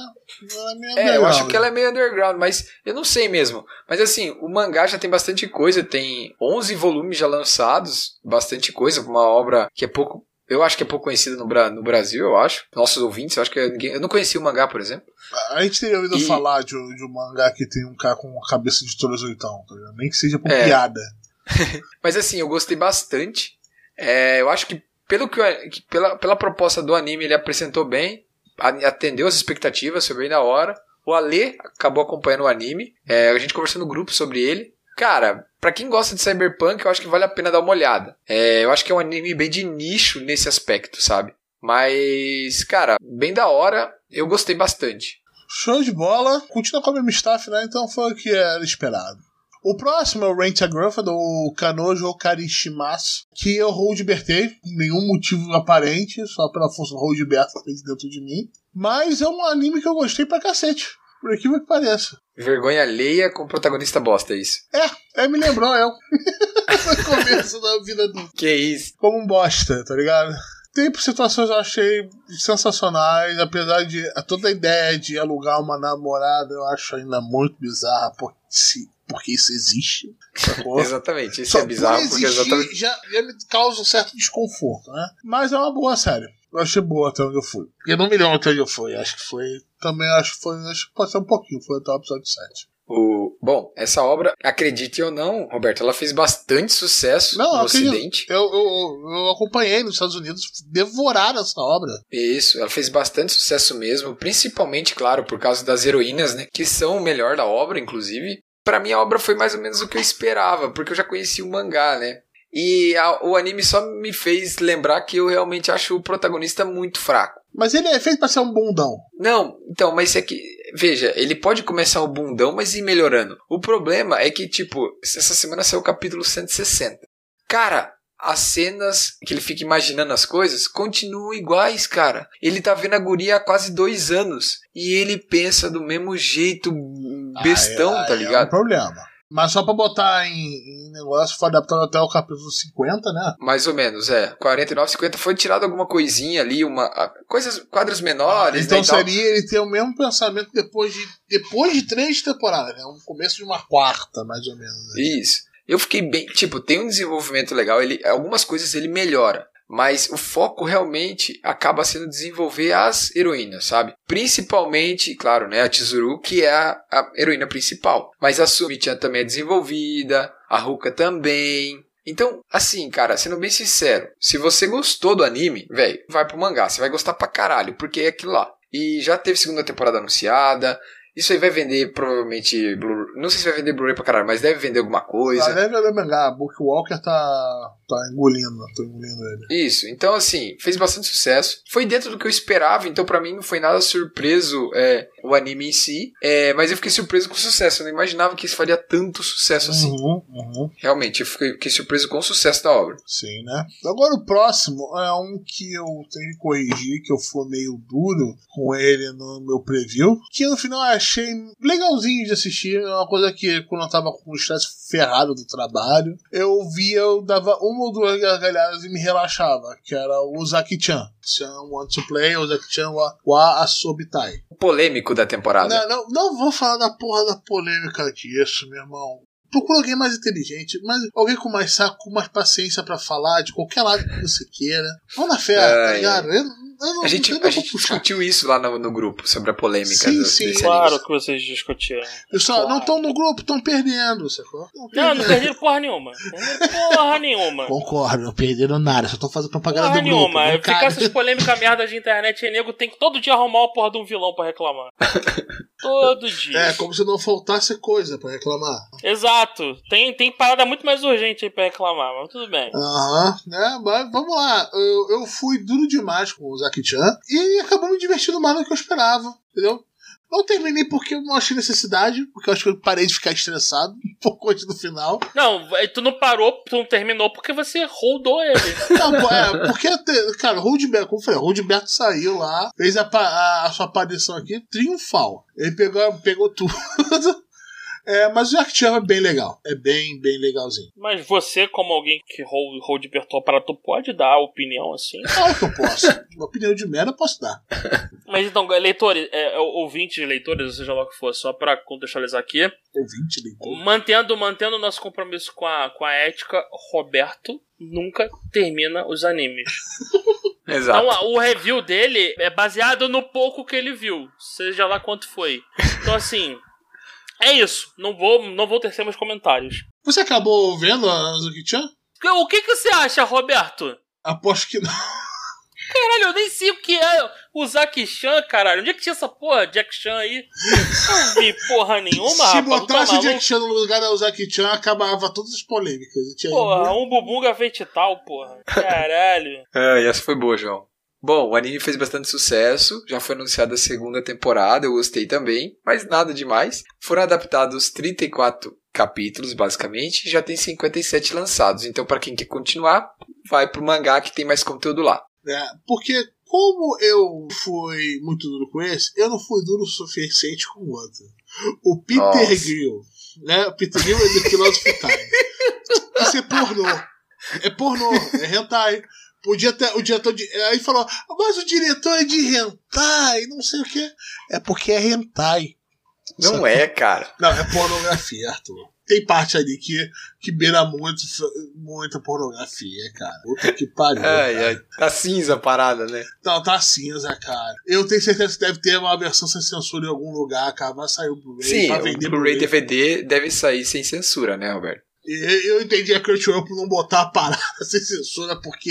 É, é eu acho que ela é meio underground, mas eu não sei mesmo. Mas assim, o mangá já tem bastante coisa, tem 11 volumes já lançados, bastante coisa, uma obra que é pouco. Eu acho que é pouco conhecida no, no Brasil, eu acho. Nossos ouvintes, eu acho que ninguém. Eu não conhecia o mangá, por exemplo. A gente teria ouvido e... falar de, de, um mangá que tem um cara com a cabeça de todos oitão, tá Nem que seja por é. piada. mas assim, eu gostei bastante. É, eu acho que, pelo que, que, pela, pela proposta do anime ele apresentou bem, atendeu as expectativas, foi bem da hora. O Ale acabou acompanhando o anime, é, a gente conversou no grupo sobre ele. Cara, para quem gosta de cyberpunk, eu acho que vale a pena dar uma olhada. É, eu acho que é um anime bem de nicho nesse aspecto, sabe? Mas, cara, bem da hora, eu gostei bastante. Show de bola. Continua com a mesma staff, né? Então foi o que era esperado. O próximo é o Rent a Girlfriend, do Kanojo Karishimasu, que eu roldbertei, por nenhum motivo aparente, só pela força roldberta que fez dentro de mim. Mas é um anime que eu gostei pra cacete. Por aqui que pareça. Vergonha alheia com protagonista bosta, é isso. É, é me lembrou eu. no começo da vida do. Que isso? Como um bosta, tá ligado? Tem situações que eu achei sensacionais, apesar de toda a ideia de alugar uma namorada eu acho ainda muito bizarra, porque, se, porque isso existe. Exatamente, isso Só é bizarro por porque existir, exatamente. já, já me causa um certo desconforto, né? Mas é uma boa série. Eu achei boa até onde eu fui. Eu não me lembro até onde eu fui. Acho que foi. Também acho que foi. Acho que pode ser um pouquinho. Foi até o episódio 7. O... Bom, essa obra, acredite ou não, Roberto, ela fez bastante sucesso Não, no. Ocidente. Eu, eu, eu acompanhei nos Estados Unidos, devoraram essa obra. Isso, ela fez bastante sucesso mesmo, principalmente, claro, por causa das heroínas, né? Que são o melhor da obra, inclusive. Pra mim, a obra foi mais ou menos o que eu esperava, porque eu já conheci o mangá, né? E a- o anime só me fez lembrar que eu realmente acho o protagonista muito fraco. Mas ele é feito pra ser um bundão. Não, então, mas é que. Veja, ele pode começar o bundão, mas ir melhorando. O problema é que, tipo, essa semana saiu o capítulo 160. Cara, as cenas que ele fica imaginando as coisas continuam iguais, cara. Ele tá vendo a guria há quase dois anos. E ele pensa do mesmo jeito bestão, Aí- tá aí É um ligado? problema. Mas só pra botar em, em negócio, foi adaptado até o capítulo 50, né? Mais ou menos, é. 49, 50 foi tirado alguma coisinha ali, uma. a- Coisas, quadros menores, então né, e tal. seria ele ter o mesmo pensamento depois de, depois de três temporadas, né? Um começo de uma quarta, mais ou menos. né? Isso. Eu fiquei bem. Tipo, tem um desenvolvimento legal. Ele, algumas coisas ele melhora. Mas o foco realmente acaba sendo desenvolver as heroínas, sabe? Principalmente, claro, né? A Chizuru, que é a, a heroína principal. Mas a Sumi-chan também é desenvolvida. A Ruka também. Então, assim, cara, sendo bem sincero, se você gostou do anime, velho, vai pro mangá. Você vai gostar pra caralho, porque é aquilo lá. E já teve segunda temporada anunciada. Isso aí vai vender provavelmente. Blu- Não sei se vai vender Blu-ray pra caralho, mas deve vender alguma coisa. Ah, deve haver mangá. Book Walker tá, tá engolindo, tô engolindo ele. Isso, então assim, fez bastante sucesso. Foi dentro do que eu esperava, então pra mim não foi nada surpreso é, o anime em si. É, mas eu fiquei surpreso com o sucesso. Eu não imaginava que isso faria tanto sucesso assim. Uhum, uhum. Realmente, eu fiquei, fiquei surpreso com o sucesso da obra. Sim, né? Agora o próximo é um que eu tenho que corrigir, que eu fui meio duro com ele no meu preview, que no final eu achei legalzinho de assistir, é uma coisa que quando eu tava com o estresse ferrado do trabalho, eu via, eu dava uma ou duas gargalhadas e me relaxava, que era o Zaki-chan. Chan Want to Play, o Zaki-chan wa, wa Asobitai. O polêmico da temporada. Não, não, não vou falar da porra da polêmica disso, meu irmão. Procura alguém mais inteligente, mas alguém com mais saco, com mais paciência pra falar de qualquer lado que você queira. Vamos na fé, tá Ai. ligado? Eu não, A gente, a gente discutiu isso lá no, no grupo, sobre a polêmica Sim, do, sim, desse Claro que vocês discutiram. Pessoal, Claro. não estão no grupo, estão perdendo, sacou? Não, não perderam porra nenhuma. Perderam porra nenhuma. Concordo, não perderam nada, só tô fazendo propaganda Porra do grupo. nenhuma. Não Ficar essas polêmicas merda de internet aí, nego tem que todo dia arrumar uma porra de um vilão pra reclamar. todo dia. É, como se não faltasse coisa pra reclamar. Exato. Tem, tem parada muito mais urgente aí pra reclamar, mas tudo bem. Aham, né? Mas vamos lá. Eu, eu fui duro demais com o Zaki-chan e acabou me divertindo mais do que eu esperava, entendeu? Não terminei porque eu não achei necessidade, porque eu acho que eu parei de ficar estressado um pouco antes do final. Não, aí tu não parou, tu não terminou porque você roldou ele. Não, é, porque, cara, o Roldberto, como eu falei, o Roldberto saiu lá, fez a, a- a sua aparição aqui triunfal. Ele pegou, pegou tudo. É, mas o Zaki-chan é bem legal. É bem, bem legalzinho. Mas você, como alguém que hold, hold apertou para tu, pode dar opinião assim? Claro que eu posso. Uma opinião de merda eu posso dar. Mas então, leitores, é, ouvintes, leitores, seja lá o que for, só pra contextualizar aqui, Ouvinte, leitor. mantendo mantendo o nosso compromisso com a, com a ética, Roberto nunca termina os animes. Exato. Então, o review dele é baseado no pouco que ele viu, seja lá quanto foi. Então, assim, é isso. Não vou, não vou tecer meus comentários. Você acabou vendo a Zuki-chan? O que, que você acha, Roberto? Aposto que não. Caralho, eu nem sei o que é o Zaki-chan, caralho. Onde é que tinha essa porra, Jack Chan aí? Não vi porra nenhuma, Se rapaz. Tá botasse o maluco? Jack Chan no lugar da Zaki-chan, acabava todas as polêmicas. Tinha Porra, um bubunga tal, porra. Caralho. Ah, essa foi boa, João. Bom, o anime fez bastante sucesso, já foi anunciada a segunda temporada, eu gostei também, mas nada demais. Foram adaptados 34 capítulos, basicamente, e já tem 57 lançados. Então, para quem quer continuar, vai pro mangá que tem mais conteúdo lá. É, porque Como eu fui muito duro com esse, eu não fui duro o suficiente com o outro. O Peter Nossa. Grill, né? O Peter Grill é do Philosophy Time. Isso é pornô. É pornô, é hentai. Podia ter, o diretor de, aí falou, mas o diretor é de hentai, não sei o que. É porque é hentai. Não é, cara. Não, é pornografia, Arthur. Tem parte ali que, que beira muito, muita pornografia, cara. Puta que pariu. Tá cinza a parada, né? Não, tá cinza, cara. Eu tenho certeza que deve ter uma versão sem censura em algum lugar, cara. Vai sair o Blu-ray Sim, o Blu-ray. DVD deve sair sem censura, né, Roberto? Eu entendi a Crunchyroll por não botar a parada sem censura, porque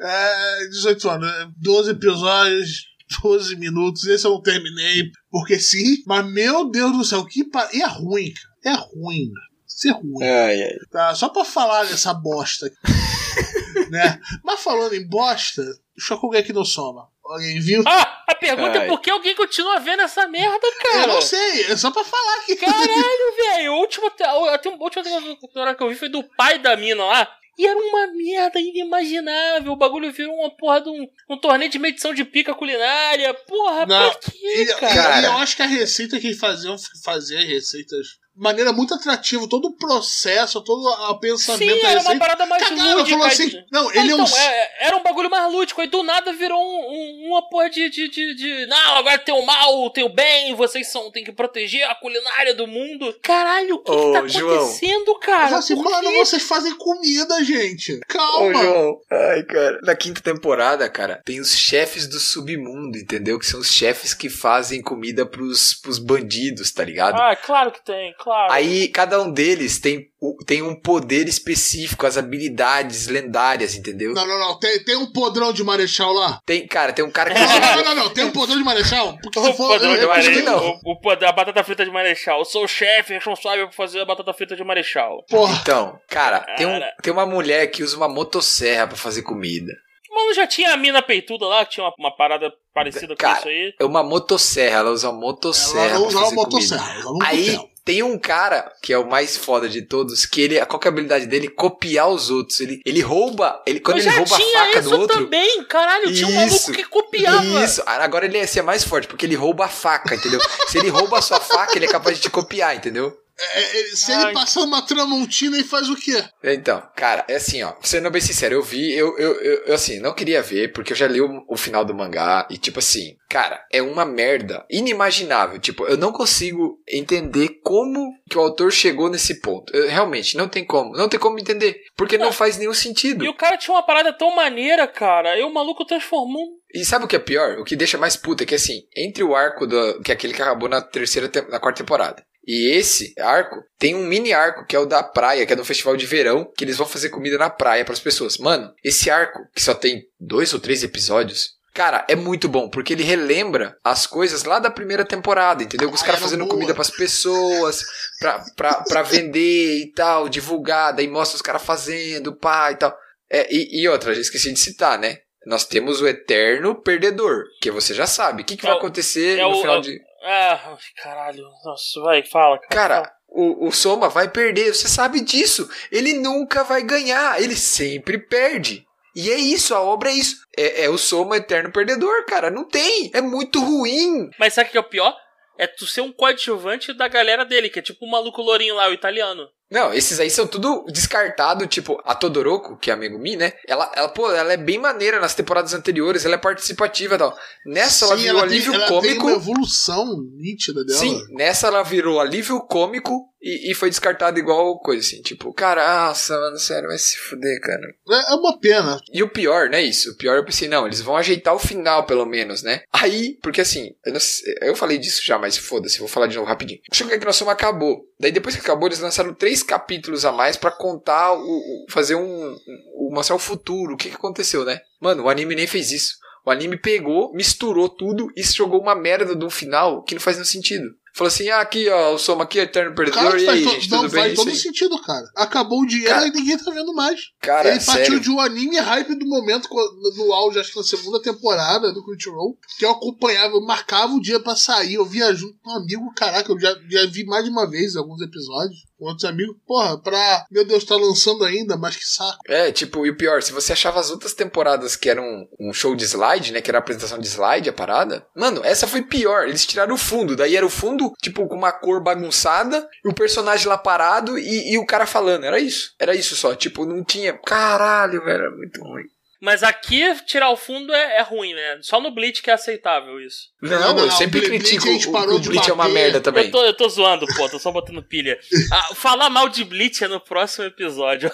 é 18 anos, né? 12 episódios, 12 minutos. Esse eu não terminei, porque sim. Mas, meu Deus do céu, que pa... E é ruim, cara. É ruim. Isso é ruim. Ai, ai. Tá? Só pra falar dessa bosta. né? Mas falando em bosta, Shokugan aqui no Soma. Alguém viu? Ah, a pergunta Ai. é por que alguém continua vendo essa merda, cara? Eu não sei, é só pra falar aqui. Caralho, velho. O último, te- a última a última temporada que eu vi foi do pai da mina lá. E era uma merda inimaginável. O bagulho virou uma porra de um, um torneio de medição de pica culinária. Porra, Não, pra quê, E, cara? E eu acho que a receita que eles faziam fazer receitas de maneira muito atrativa, todo o processo, todo o pensamento Sim, era uma parada mais Cagaram, lúdica. falou assim, não, ele é um então, é- era um bagulho mais lúdico, aí do nada virou um- um- uma porra de, de, de, de- Não, agora tem o mal, tem o bem, vocês são, tem que proteger a culinária do mundo. Caralho, o que, Ô, que tá João. acontecendo, Eu cara? falo assim, mano, vocês fazem comida, gente. Ô, Calma. João. Ai, cara. Na quinta temporada, cara, tem os chefes do submundo, entendeu? Que são os chefes que fazem comida pros, pros bandidos, tá ligado? Ah, claro que tem, claro. Aí cada um deles tem, tem um poder específico, as habilidades lendárias, entendeu? Não, não, não. Tem, tem um podrão de marechal lá? Tem, cara, tem um cara que. Não, não, não, não. Tem um podrão de marechal? Porque se O for. padrão eu- de eu acho que Marechal. não. O, o a batata frita de Marechal. Eu sou o chefe responsável por fazer a batata frita de Marechal. Porra. Então, cara, tem, um, Cara. tem uma mulher que usa uma motosserra pra fazer comida. Mano, já tinha a mina peituda lá, que tinha uma, uma parada parecida Cara, com isso aí. É uma motosserra, ela usa uma motosserra Ela fazer comida. motosserra, ela Aí. Tem um cara que é o mais foda de todos, que ele, qual que é a habilidade dele? Copiar os outros. Ele, ele rouba, ele, quando ele rouba a faca isso do outro. também, caralho. Tinha um maluco Isso. que copiava. Isso, agora ele ia ser mais forte, porque ele rouba a faca, entendeu? Se ele rouba a sua faca, ele é capaz de te copiar, entendeu? É, é, se Ai. ele passar uma tramontina e faz o quê? Então, cara, é assim, ó. Sendo bem sincero, eu vi, eu, eu, eu, eu, assim, não queria ver, porque eu já li o, o final do mangá, e tipo assim, cara, é uma merda inimaginável. Tipo, eu não consigo entender como que o autor chegou nesse ponto. Eu, realmente, não tem como. Não tem como entender. Porque não faz nenhum sentido. E o cara tinha uma parada tão maneira, cara. Aí o maluco transformou. um- E sabe o que é pior? O que deixa mais puta é que assim, entre o arco do, que é aquele que acabou na terceira, te- na quarta temporada. E esse arco tem um mini arco que é o da praia, que é no festival de verão, que eles vão fazer comida na praia pras pessoas. Mano, esse arco, que só tem dois ou três episódios, cara, é muito bom, porque ele relembra as coisas lá da primeira temporada, entendeu? Os Ah, caras fazendo boa. comida pras pessoas, pra, pra, pra vender e tal, divulgar, daí mostra os caras fazendo, pá e tal. É, e, e outra, já esqueci de citar, né? Nós temos o eterno perdedor, que você já sabe. O que, que É vai o- acontecer é no o- final é de. Ah, caralho. Nossa, vai, fala, cara. Cara, o, o Soma vai perder, você sabe disso. Ele nunca vai ganhar, ele sempre perde. E é isso, a obra é isso. É, é o Soma eterno perdedor, cara. Não tem. É muito ruim. Mas sabe o que é o pior? É tu ser um coadjuvante da galera dele, que é tipo o maluco lourinho lá, o italiano. Não, esses aí são tudo descartado, tipo, a Todoroko, que é amigo Mi, né? Ela, ela, pô, ela é bem maneira nas temporadas anteriores, ela é participativa e tal. Nessa ela Sim, virou tem- alívio ela cômico. Tem uma evolução nítida dela. Sim, nessa ela virou alívio cômico e, e foi descartada igual coisa assim. Tipo, cara, nossa, mano, sério, vai se fuder, cara. É, é uma pena. E o pior, não é isso. O pior eu pensei, não, eles vão ajeitar o final, pelo menos, né? Aí, porque assim, eu, sei- eu falei disso já, mas foda-se, vou falar de novo rapidinho. Chega que nosso filme acabou. Daí depois que acabou, eles lançaram três capítulos a mais pra contar, o, o- fazer um, um- mostrar o futuro, o que, que aconteceu, né? Mano, o anime nem fez isso. O anime pegou, misturou tudo e jogou uma merda de um final que não faz nenhum sentido. Falou assim, ah, aqui, ó, o Soma aqui, Eterno Perdedor, Cara, e faz, aí, gente, não, tudo bem? faz todo sentido, cara. Acabou o dinheiro Cara, e ninguém tá vendo mais. Cara, Ele partiu sério. de um anime hype do momento, no auge, acho que na segunda temporada do Crunchyroll, que eu acompanhava, eu marcava o dia pra sair, eu via junto com um amigo, caraca, eu já, já vi mais de uma vez alguns episódios. Com outros amigos. Porra, pra. Meu Deus, tá lançando ainda, mas que saco. É, tipo, e o pior, se você achava as outras temporadas que eram um show de slide, né? Que era a apresentação de slide, a parada. Mano, essa foi pior. Eles tiraram o fundo. Daí era o fundo, tipo, com uma cor bagunçada, e o personagem lá parado e, e o cara falando. Era isso. Era isso só. Tipo, não tinha. Caralho, velho, era muito ruim. Mas aqui, tirar o fundo é, é ruim, né? Só no Bleach que é aceitável isso. Não, Não, não, eu sempre Bleach critico a gente o, parou o Bleach é uma merda também. Eu tô, eu tô zoando, pô, tô só botando pilha. Ah, falar mal de Bleach é no próximo episódio.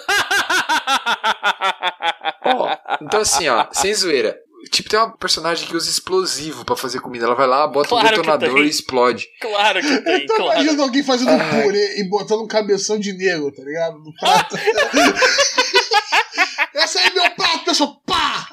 Ó, então assim, ó, sem zoeira. Tipo, tem uma personagem que usa explosivo pra fazer comida. Ela vai lá, bota Claro um detonador e explode. claro que tem, Então claro. imagina alguém fazendo um purê e botando um cabeção de negro, tá ligado? No prato. Esse aí é meu prato, pessoal. Pá!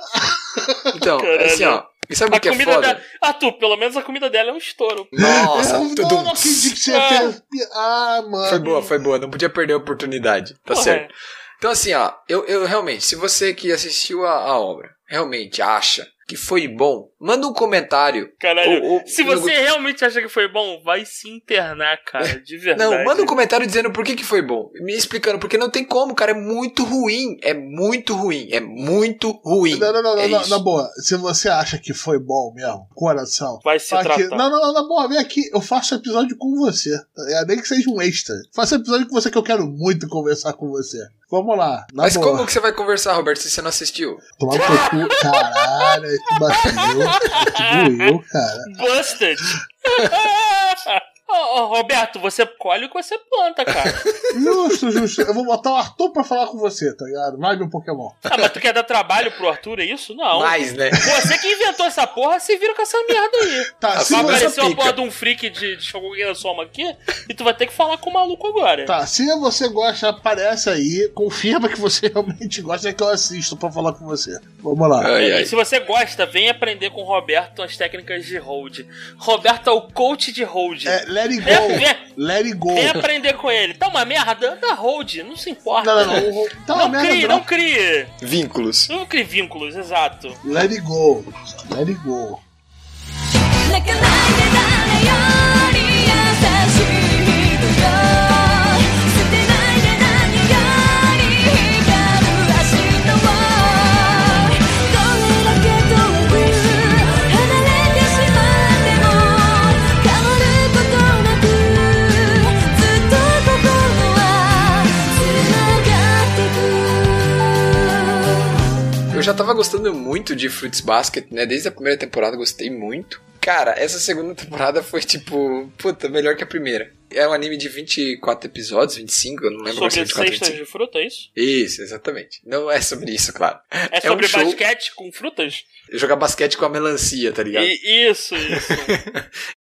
Então, Caralho. assim, ó. E sabe A o que é comida foda? dela. Ah, tu, pelo menos a comida dela é um estouro. Nossa, eu tudo. não, não acredito que você Ah. fez. Ah, mano. Foi boa, foi boa. Não podia perder a oportunidade. Tá Porra. certo. Então, assim, ó, eu, eu realmente, se você que assistiu a, a obra realmente acha que foi bom, manda um comentário. Caralho, Ou- ou- se no- você realmente acha que foi bom, vai se internar, cara, de verdade. Não, manda um comentário dizendo por que, que foi bom. Me explicando, porque não tem como, cara. É muito ruim. É muito ruim. É muito ruim. Não, não, não, é não, isso. na boa. Se você acha que foi bom mesmo, coração. Vai se que- tratar. Não, não, não, na boa, vem aqui, eu faço episódio com você. É, nem que seja um extra. Faço episódio com você que eu quero muito conversar com você. Vamos lá, na Mas boa. como que você vai conversar, Roberto, se você não assistiu? Tomar no teu cu, caralho, aí tu bateu, aí tu doeu, cara. Busted! Ô, ô, Roberto, você colhe o que você planta, cara. Justo, justo. Eu vou botar o Arthur pra falar com você, tá ligado? Vai meu Pokémon. Ah, mas tu quer dar trabalho pro Arthur, é isso? Não. Mais, né? Você que inventou essa porra, se vira com essa merda aí. Tá, se Vai aparecer uma pica. porra de um freak de, de no Soma aqui e tu vai ter que falar com o maluco agora. tá, se você gosta, aparece aí. Confirma que você realmente gosta é que eu assisto pra falar com você. Vamos lá. Ai, E ai. se você gosta, vem aprender com o Roberto as técnicas de hold. Roberto é o coach de hold. É, let it Vem, go. vem, Let it go. vem aprender com ele. Tá uma merda? Dá hold, não se importa. Não, não, não. Tá uma Não merda, crie, não. não crie. Vínculos. Não crie vínculos, exato. Let it go. Let it go. 泣かないで誰より優しい Eu já tava gostando muito de Fruits Basket, né? Desde a primeira temporada gostei muito. Cara, essa segunda temporada foi tipo, puta, melhor que a primeira. É um anime de 24 episódios, 25, eu não lembro mais é Sobre 24 cestas 25. de fruta, é isso? Isso, exatamente. Não é sobre isso, claro. É sobre um show- basquete com frutas? Jogar basquete com a melancia, tá ligado? E- isso, isso.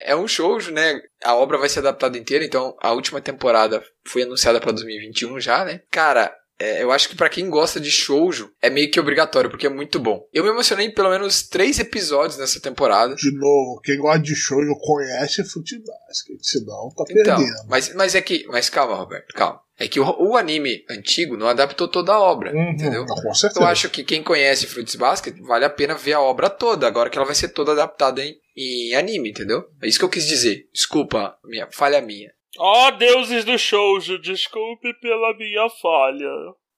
É um shoujo, né? A obra vai ser adaptada inteira, então a última temporada foi anunciada pra 2021 já, né? Cara, é, eu acho que pra quem gosta de shoujo é meio que obrigatório, porque é muito bom. Eu me emocionei em pelo menos três episódios nessa temporada. De novo, quem gosta de show conhece futebol. Senão tá Então, perdendo. mas, mas é que. Mas calma, Roberto, calma. É que o, o anime antigo não adaptou toda a obra, Uhum, entendeu? Com certeza. Eu acho que quem conhece Fruits Basket vale a pena ver a obra toda, agora que ela vai ser toda adaptada em, em anime, entendeu? É isso que eu quis dizer. Desculpa, minha, falha minha. Ó deuses do shoujo, desculpe pela minha falha.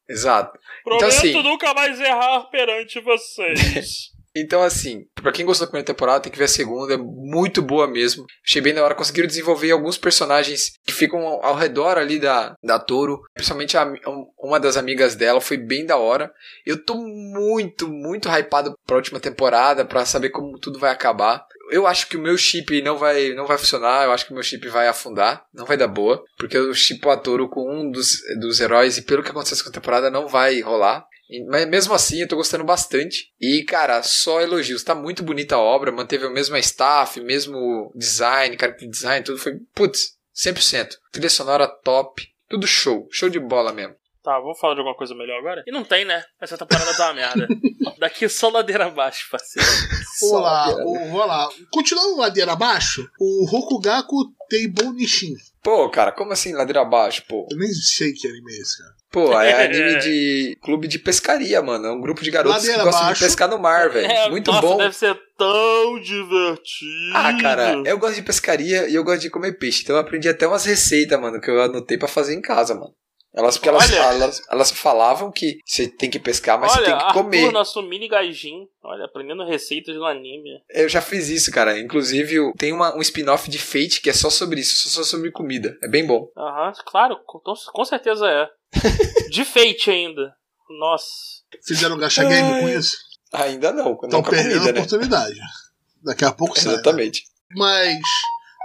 Exato. Prometo assim- nunca mais errar perante vocês. Então, assim, pra quem gostou da primeira temporada, tem que ver a segunda, é muito boa mesmo. Achei bem da hora, conseguiram desenvolver alguns personagens que ficam ao, redor ali da, da Toro, principalmente a, um- uma das amigas dela, foi bem da hora. Eu tô muito, muito hypado pra última temporada, pra saber como tudo vai acabar. Eu acho que o meu chip não vai, não vai funcionar, eu acho que o meu chip vai afundar, não vai dar boa, porque eu chipo a Toro com um dos, dos heróis e pelo que aconteceu nessa temporada não vai rolar. Mas mesmo assim, eu tô gostando bastante. E, cara, só elogios. Tá muito bonita a obra, manteve o mesmo staff, mesmo design, character design, tudo foi, putz, 100%. Trilha sonora top, tudo show, show de bola mesmo. Tá, vamos falar de alguma coisa melhor agora? E não tem, né? Essa temporada tá uma merda. Daqui só ladeira abaixo, parceiro. Vamos lá, vamos lá. Continuando ladeira abaixo, o Rokugaku Teibou Nishin. Pô, cara, como assim ladeira abaixo, pô? Eu nem sei que anime é esse, cara. Pô, é anime de clube de pescaria, mano. É um grupo de garotos Ladeira que gostam abaixo. de pescar no mar, velho. É, Muito nossa, bom. deve ser tão divertido. Ah, cara, eu gosto de pescaria e eu gosto de comer peixe. Então eu aprendi até umas receitas, mano, que eu anotei pra fazer em casa, mano. Elas, porque elas, Olha. elas, elas falavam que você tem que pescar, mas Olha, você tem que Arthur, comer. nosso mini gajin. Olha, aprendendo receitas do anime. Eu já fiz isso, cara. Inclusive, tem uma, um spin-off de Fate que é só sobre isso, só sobre comida. É bem bom. Aham, claro, com, com certeza é. De Fate ainda. Nossa. Fizeram um gacha game com isso? Ainda não, Estão a perdendo a comida, né? oportunidade. Daqui a pouco sai. Exatamente. Mas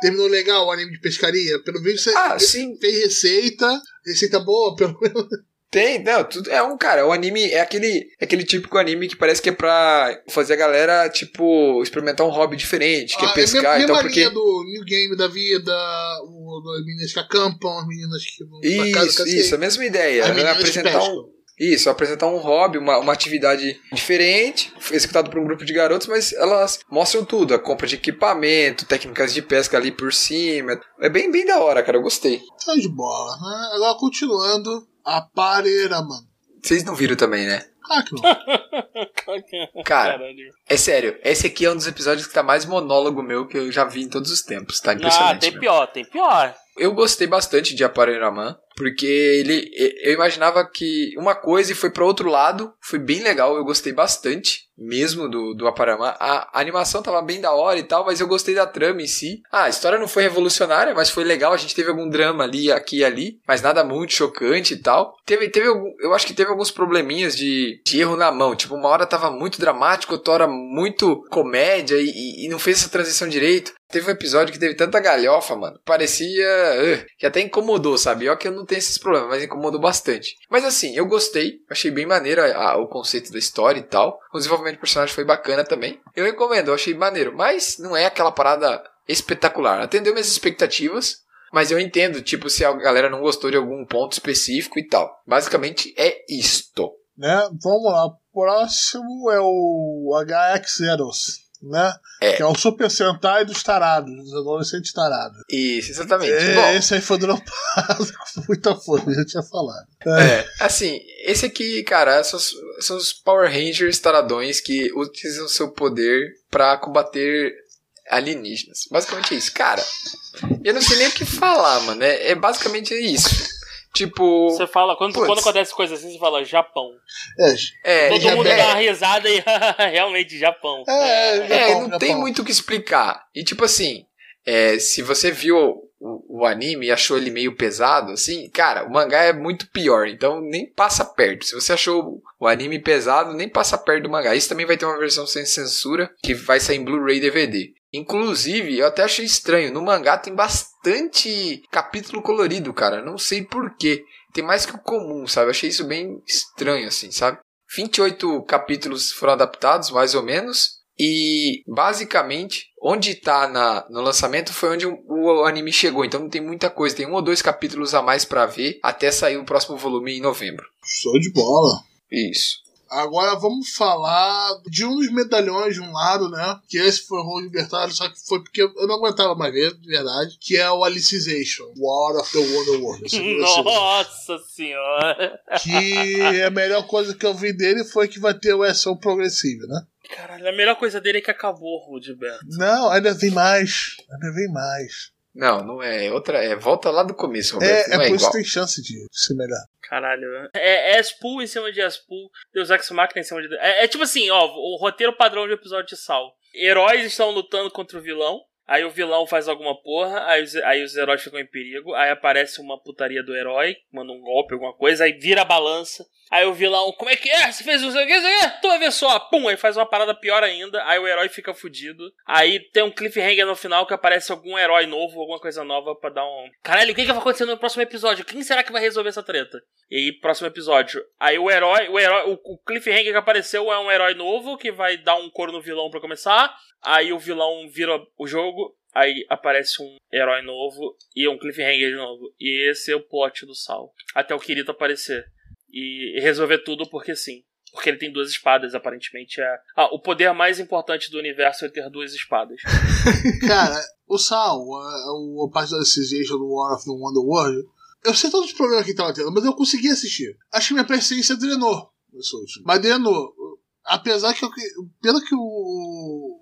terminou legal o anime de pescaria? Pelo visto você Ah, sim. fez receita, receita boa, pelo menos. Tem, não, tudo é um, cara, o anime é aquele, é aquele típico anime que parece que é pra fazer a galera, tipo, experimentar um hobby diferente, que Ah, é pescar, mesma, então porque... do New Game da vida, o, das meninas que acampam, as meninas que vão pra casa Isso, isso, a mesma ideia. É que apresentar um, isso, apresentar um hobby, uma, uma atividade diferente, executado por um grupo de garotos, mas elas mostram tudo, a compra de equipamento, técnicas de pesca ali por cima. É bem, bem da hora, cara, eu gostei. Tá de bola. né? Agora continuando, a pareira, mano. Vocês não viram também, né? Claro que não. Cara, é sério, esse aqui é um dos episódios que tá mais monólogo meu que eu já vi em todos os tempos, tá Ah, impressionante. tem meu. pior, tem pior. Eu gostei bastante de Aparelhaman, porque ele eu imaginava que uma coisa e foi para outro lado, foi bem legal, eu gostei bastante mesmo do do Aparelhaman. A, animação tava bem da hora e tal, mas eu gostei da trama em si. Ah, a história não foi revolucionária, mas foi legal, a gente teve algum drama ali, aqui e ali, mas nada muito chocante e tal. Teve teve eu acho que teve alguns probleminhas de, de erro na mão, tipo, uma hora tava muito dramático, outra hora muito comédia e, e- e não fez essa transição direito. Teve um episódio que teve tanta galhofa, mano. Parecia. uh, que até incomodou, sabe? Ó, que eu não tenho esses problemas, mas incomodou bastante. Mas assim, eu gostei. Achei bem maneiro a- a- o conceito da história e tal. O desenvolvimento do personagem foi bacana também. Eu recomendo, eu achei maneiro. Mas não é aquela parada espetacular. Atendeu minhas expectativas. Mas eu entendo, tipo, se a galera não gostou de algum ponto específico e tal. Basicamente é isto. né? Vamos lá. Próximo é o HX Zeros, né? É. Que é o Super Sentai dos tarados, dos adolescentes tarados. Isso, exatamente. É, Bom, esse aí foi dropado com muita força, eu já tinha falado. É, assim, esse aqui, cara, são, os- são os Power Rangers taradões que utilizam seu poder pra combater alienígenas. Basicamente é isso. Cara, eu não sei nem o que falar, mano. É, é basicamente isso. Tipo. Você fala, quando, Putz. quando acontece coisa assim, você fala Japão. É, É, Todo mundo é, dá uma risada e realmente Japão. É, é, Japão, não Japão. tem muito o que explicar. E tipo assim, é, se você viu o, o anime e achou ele meio pesado, assim, cara, o mangá é muito pior, então nem passa perto. Se você achou o anime pesado, nem passa perto do mangá. Isso também vai ter uma versão sem censura que vai sair em Blu-ray e DVD. Inclusive, eu até achei estranho, no mangá tem bastante capítulo colorido, cara. Não sei porquê. Tem mais que o comum, sabe? Eu achei isso bem estranho, assim, sabe? 28 capítulos foram adaptados, mais ou menos. E basicamente, onde tá na, no lançamento foi onde o, o anime chegou. Então não tem muita coisa. Tem um ou dois capítulos a mais pra ver até sair o próximo volume em novembro. Show de bola. Isso. Agora vamos falar de um dos medalhões de um lado, né? Que esse foi o libertário, só que foi porque eu não aguentava mais ver, de verdade. Que é o Alicization, War of the Wonderworld. Esse- Nossa senhora. que a melhor coisa que eu vi dele foi que vai ter o ação progressiva, né? Caralho, a melhor coisa dele é que acabou, Rudberto. Não, ainda vem mais. Ainda vem mais. Não, não é outra. É volta lá do começo, É, Roberto. é não é, por isso igual. que tem chance de ser melhor. Caralho. É, é Spool em cima de Spool, Deus Ex Machina em cima de... É, é tipo assim, ó, o roteiro padrão de episódio de Sal. Heróis estão lutando contra o vilão, aí o vilão faz alguma porra, aí os, aí os heróis ficam em perigo, aí aparece uma putaria do herói, manda um golpe, alguma coisa, aí vira a balança. Aí o vilão, como é que é? Você fez isso aqui? Tu vai ver só. Pum, aí faz uma parada pior ainda. Aí o herói fica fudido. Aí tem um cliffhanger no final que aparece algum herói novo, alguma coisa nova pra dar um. Caralho, o que, que vai acontecer no próximo episódio? Quem será que vai resolver essa treta? E aí, próximo episódio. Aí o herói, o herói, o, o cliffhanger que apareceu é um herói novo que vai dar um coro no vilão pra começar. Aí o vilão vira o jogo. Aí aparece um herói novo e um cliffhanger novo. E esse é o plot do Sal. Até o Kirito aparecer. E resolver tudo porque sim. Porque ele tem duas espadas, aparentemente. É... Ah, o poder mais importante do universo é ter duas espadas. Cara, o Sal, a, a parte da Association do War of the Wonderworld, eu sei todos os problemas que tava tendo, mas eu consegui assistir. Acho que minha paciência drenou. Mas drenou. Apesar que, eu, pelo que o,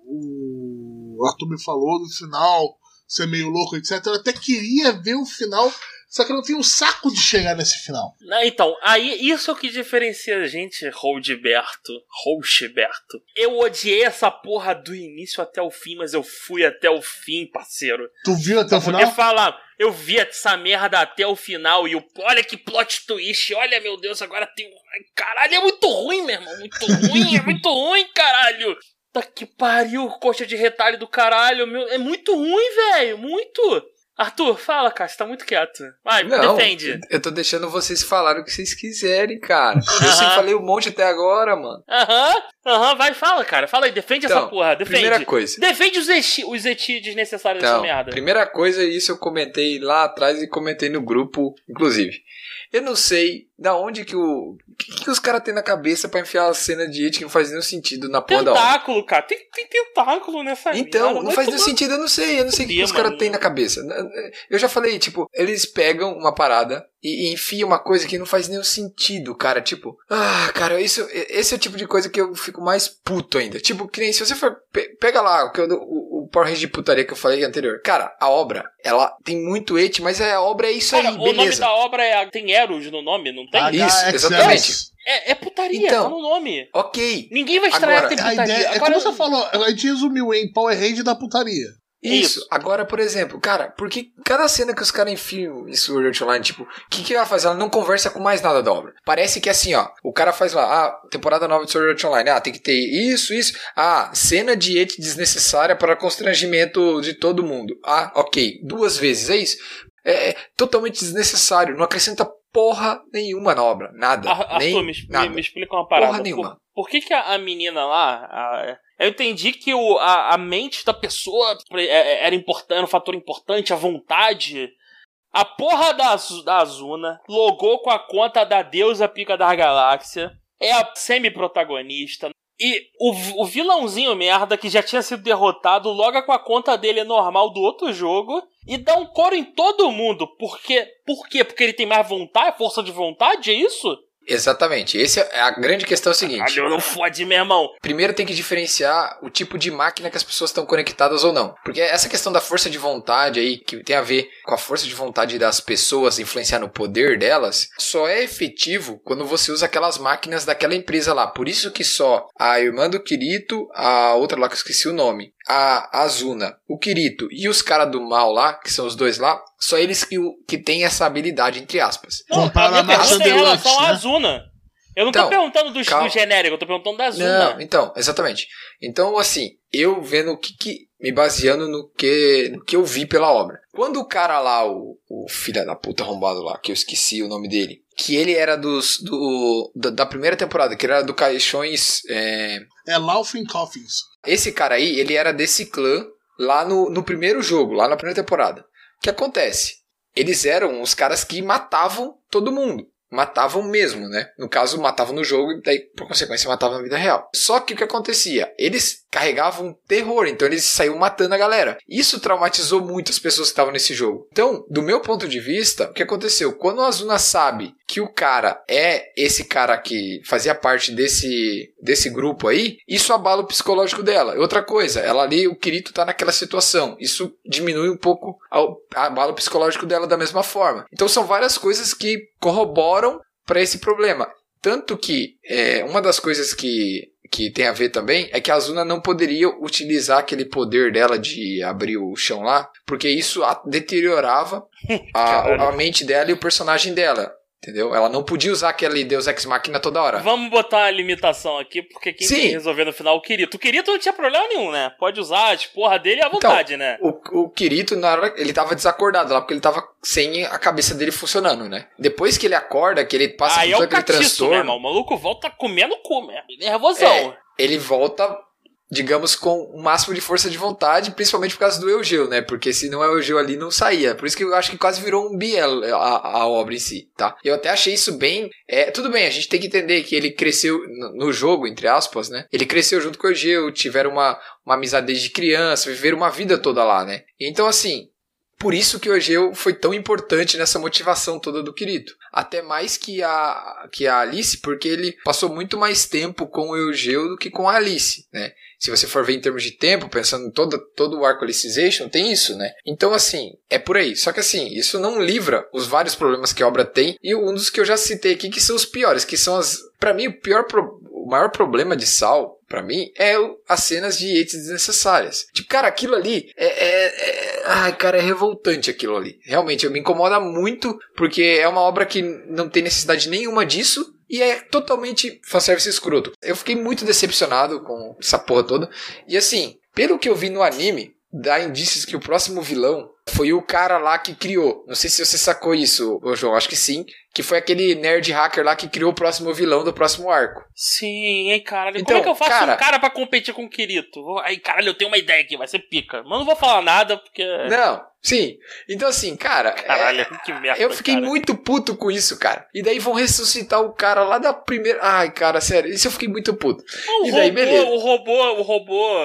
o Arthur me falou no final, ser meio louco, etc., eu até queria ver o final, só que não tenho um saco de chegar nesse final. Então, aí isso é o que diferencia a gente, Roldberto, Rocheberto. Eu odiei essa porra do início até o fim, mas eu fui até o fim, parceiro. Tu viu até o Porque final? falar, eu vi essa merda até o final e o olha que plot twist, olha meu Deus, agora tem um. Caralho, é muito ruim, meu irmão, muito ruim, é muito ruim, caralho. Tá que pariu, coxa de retalho do caralho, meu, é muito ruim, velho, muito. Arthur, fala, cara, você tá muito quieto. Vai, Não, defende. eu tô deixando vocês falarem o que vocês quiserem, cara. Eu sempre falei um monte até agora, mano. Aham, aham, vai, fala, cara. Fala aí, defende essa Então, porra, defende. primeira coisa. Defende os eti, os eti desnecessários dessa Então, merda. primeira coisa, isso eu comentei lá atrás e comentei no grupo, inclusive. Eu não sei da onde que o. O que, que os caras têm na cabeça pra enfiar a cena de It que não faz nenhum sentido na porra da. Tentáculo, cara. Tem, tem tentáculo nessa Então, merda. não faz nenhum sentido, eu não sei, eu não sei o que, que os caras têm na cabeça. Eu já falei, tipo, eles pegam uma parada e, e enfiam uma coisa que não faz nenhum sentido, cara. Tipo, ah, cara, isso, esse é o tipo de coisa que eu fico mais puto ainda. Tipo, que nem se você for. pe- Pega lá o, que eu- o, o Power Rangers de putaria que eu falei anterior. Cara, a obra, ela tem muito et, mas a obra é isso Cara, aí, o nome beleza. da obra é. Tem Eros no nome, não tem? Isso, HXS. exatamente. É, é putaria, Então. tá no nome. Ok. Ninguém vai estranhar Agora, que tem A putaria. ideia, é Agora, como você falou, a gente resumiu em Power Ranger da putaria. Isso. Isso. Agora, por exemplo, cara, porque cada cena que os caras enfiam em Sword Art Online, tipo, o que, que ela faz? Ela não conversa com mais nada da obra. Parece que assim, ó, o cara faz lá, ah, temporada nova de Sword Art Online, ah, tem que ter isso, isso, ah, cena de et desnecessária para constrangimento de todo mundo. Ah, ok, duas vezes, é isso? É, é totalmente desnecessário, não acrescenta porra nenhuma na obra, nada. Ar- nem Arthur, me, me- nada. me explica uma parada. Porra nenhuma. Por, por que, que a, a menina lá. a- eu entendi que o, a, a mente da pessoa é- é- era importante, era um fator importante, a vontade. A porra da, da Azuna logou com a conta da deusa Pica da Galáxia. É a semi-protagonista. E o, o vilãozinho merda que já tinha sido derrotado loga com a conta dele normal do outro jogo e dá um coro em todo mundo. Por quê? Por quê? Porque ele tem mais vontade, força de vontade, é isso? Exatamente. Esse é a grande questão é o seguinte. Caralho, não fode, meu irmão. Primeiro tem que diferenciar o tipo de máquina que as pessoas estão conectadas ou não. Porque essa questão da força de vontade aí, que tem a ver com a força de vontade das pessoas influenciar no poder delas, só é efetivo quando você usa aquelas máquinas daquela empresa lá. Por isso que só a irmã do Kirito, a outra lá que eu esqueci o nome, a Azuna, o Kirito e os caras do mal lá, que são os dois lá, só eles que, o- que têm essa habilidade, entre aspas. Não, Compara a pergunta é à né? Azuna. Eu não tô Então, perguntando do, do genérico, eu tô perguntando da Azuna. Não, então, exatamente. Então, assim, eu vendo o que, que me baseando no que, no que eu vi pela obra. Quando o cara lá, o, o filho da puta arrombado lá, que eu esqueci o nome dele, que ele era dos do, da, da primeira temporada, que ele era do Caixões. é, É Laughing Coffins. Esse cara aí, ele era desse clã lá no, no primeiro jogo, lá na primeira temporada. O que acontece? Eles eram os caras que matavam todo mundo. Matavam mesmo, né? No caso, matavam no jogo e daí, por consequência, matavam na vida real. Só que o que acontecia? Eles carregavam terror, então eles saíam matando a galera. Isso traumatizou muito as pessoas que estavam nesse jogo. Então, do meu ponto de vista, o que aconteceu? Quando a Azuna sabe que o cara é esse cara que fazia parte desse, desse grupo aí, isso abala o psicológico dela. Outra coisa, ela ali, o Kirito tá naquela situação. Isso diminui um pouco ao- abala o psicológico dela da mesma forma. Então são várias coisas que corroboram para esse problema. Tanto que é, uma das coisas que, que tem a ver também é que a Azuna não poderia utilizar aquele poder dela de abrir o chão lá, porque isso a deteriorava a, a mente dela e o personagem dela. Entendeu? Ela não podia usar aquele Deus Ex Machina toda hora. Vamos botar uma limitação aqui, porque quem Sim. tem que resolver no final é o Kirito. O Kirito não tinha problema nenhum, né? Pode usar as porra dele à vontade, né? O, o Kirito, na hora, ele tava desacordado lá, porque ele tava sem a cabeça dele funcionando, né? Depois que ele acorda, que ele passa Aí é por o todo aquele catiço, irmão. transtorno, O maluco volta comendo cu, mesmo. Nervosão. É. ele volta digamos, com o máximo de força de vontade, principalmente por causa do Eugeu, né? Porque se não é o Eugeu ali, não saía. Por isso que eu acho que quase virou um Biel a, a obra em si, tá? Eu até achei isso bem. É, tudo bem, a gente tem que entender que ele cresceu no, jogo, entre aspas, né? Ele cresceu junto com o Eugeu, tiveram uma, uma amizade desde criança, viveram uma vida toda lá, né? Então, assim, por isso que o Egeu foi tão importante nessa motivação toda do Kirito. Até mais que a, que a Alice, porque ele passou muito mais tempo com o Eugeu do que com a Alice, né? Se você for ver em termos de tempo, pensando em todo, todo o arco Alicization, tem isso, né? Então, assim, é por aí. Só que, assim, isso não livra os vários problemas que a obra tem. E um dos que eu já citei aqui, que são os piores, que são as... para mim, o pior... Pro, o maior problema de Sal, para mim, é as cenas de hate desnecessárias. Tipo, cara, aquilo ali é, é, é- Ai, cara, é revoltante aquilo ali. Realmente, me incomoda muito, porque é uma obra que não tem necessidade nenhuma disso. E é totalmente fanservice escroto. Eu fiquei muito decepcionado com essa porra toda. E assim, pelo que eu vi no anime, dá indícios que o próximo vilão foi o cara lá que criou. Não sei se você sacou isso, João, acho que sim. Que foi aquele nerd hacker lá que criou o próximo vilão do próximo arco. Sim, hein, caralho. Então, Como é que eu faço cara- um cara pra competir com o Kirito? Aí, caralho, eu tenho uma ideia aqui, vai ser pica. Mas não vou falar nada, porque. Não, sim. Então assim, cara. é- Caralho, que merda. Eu fiquei cara. muito puto com isso, cara. E daí vão ressuscitar o cara lá da primeira. Ai, cara, sério, isso eu fiquei muito puto. O E daí, robô, beleza. o robô, o robô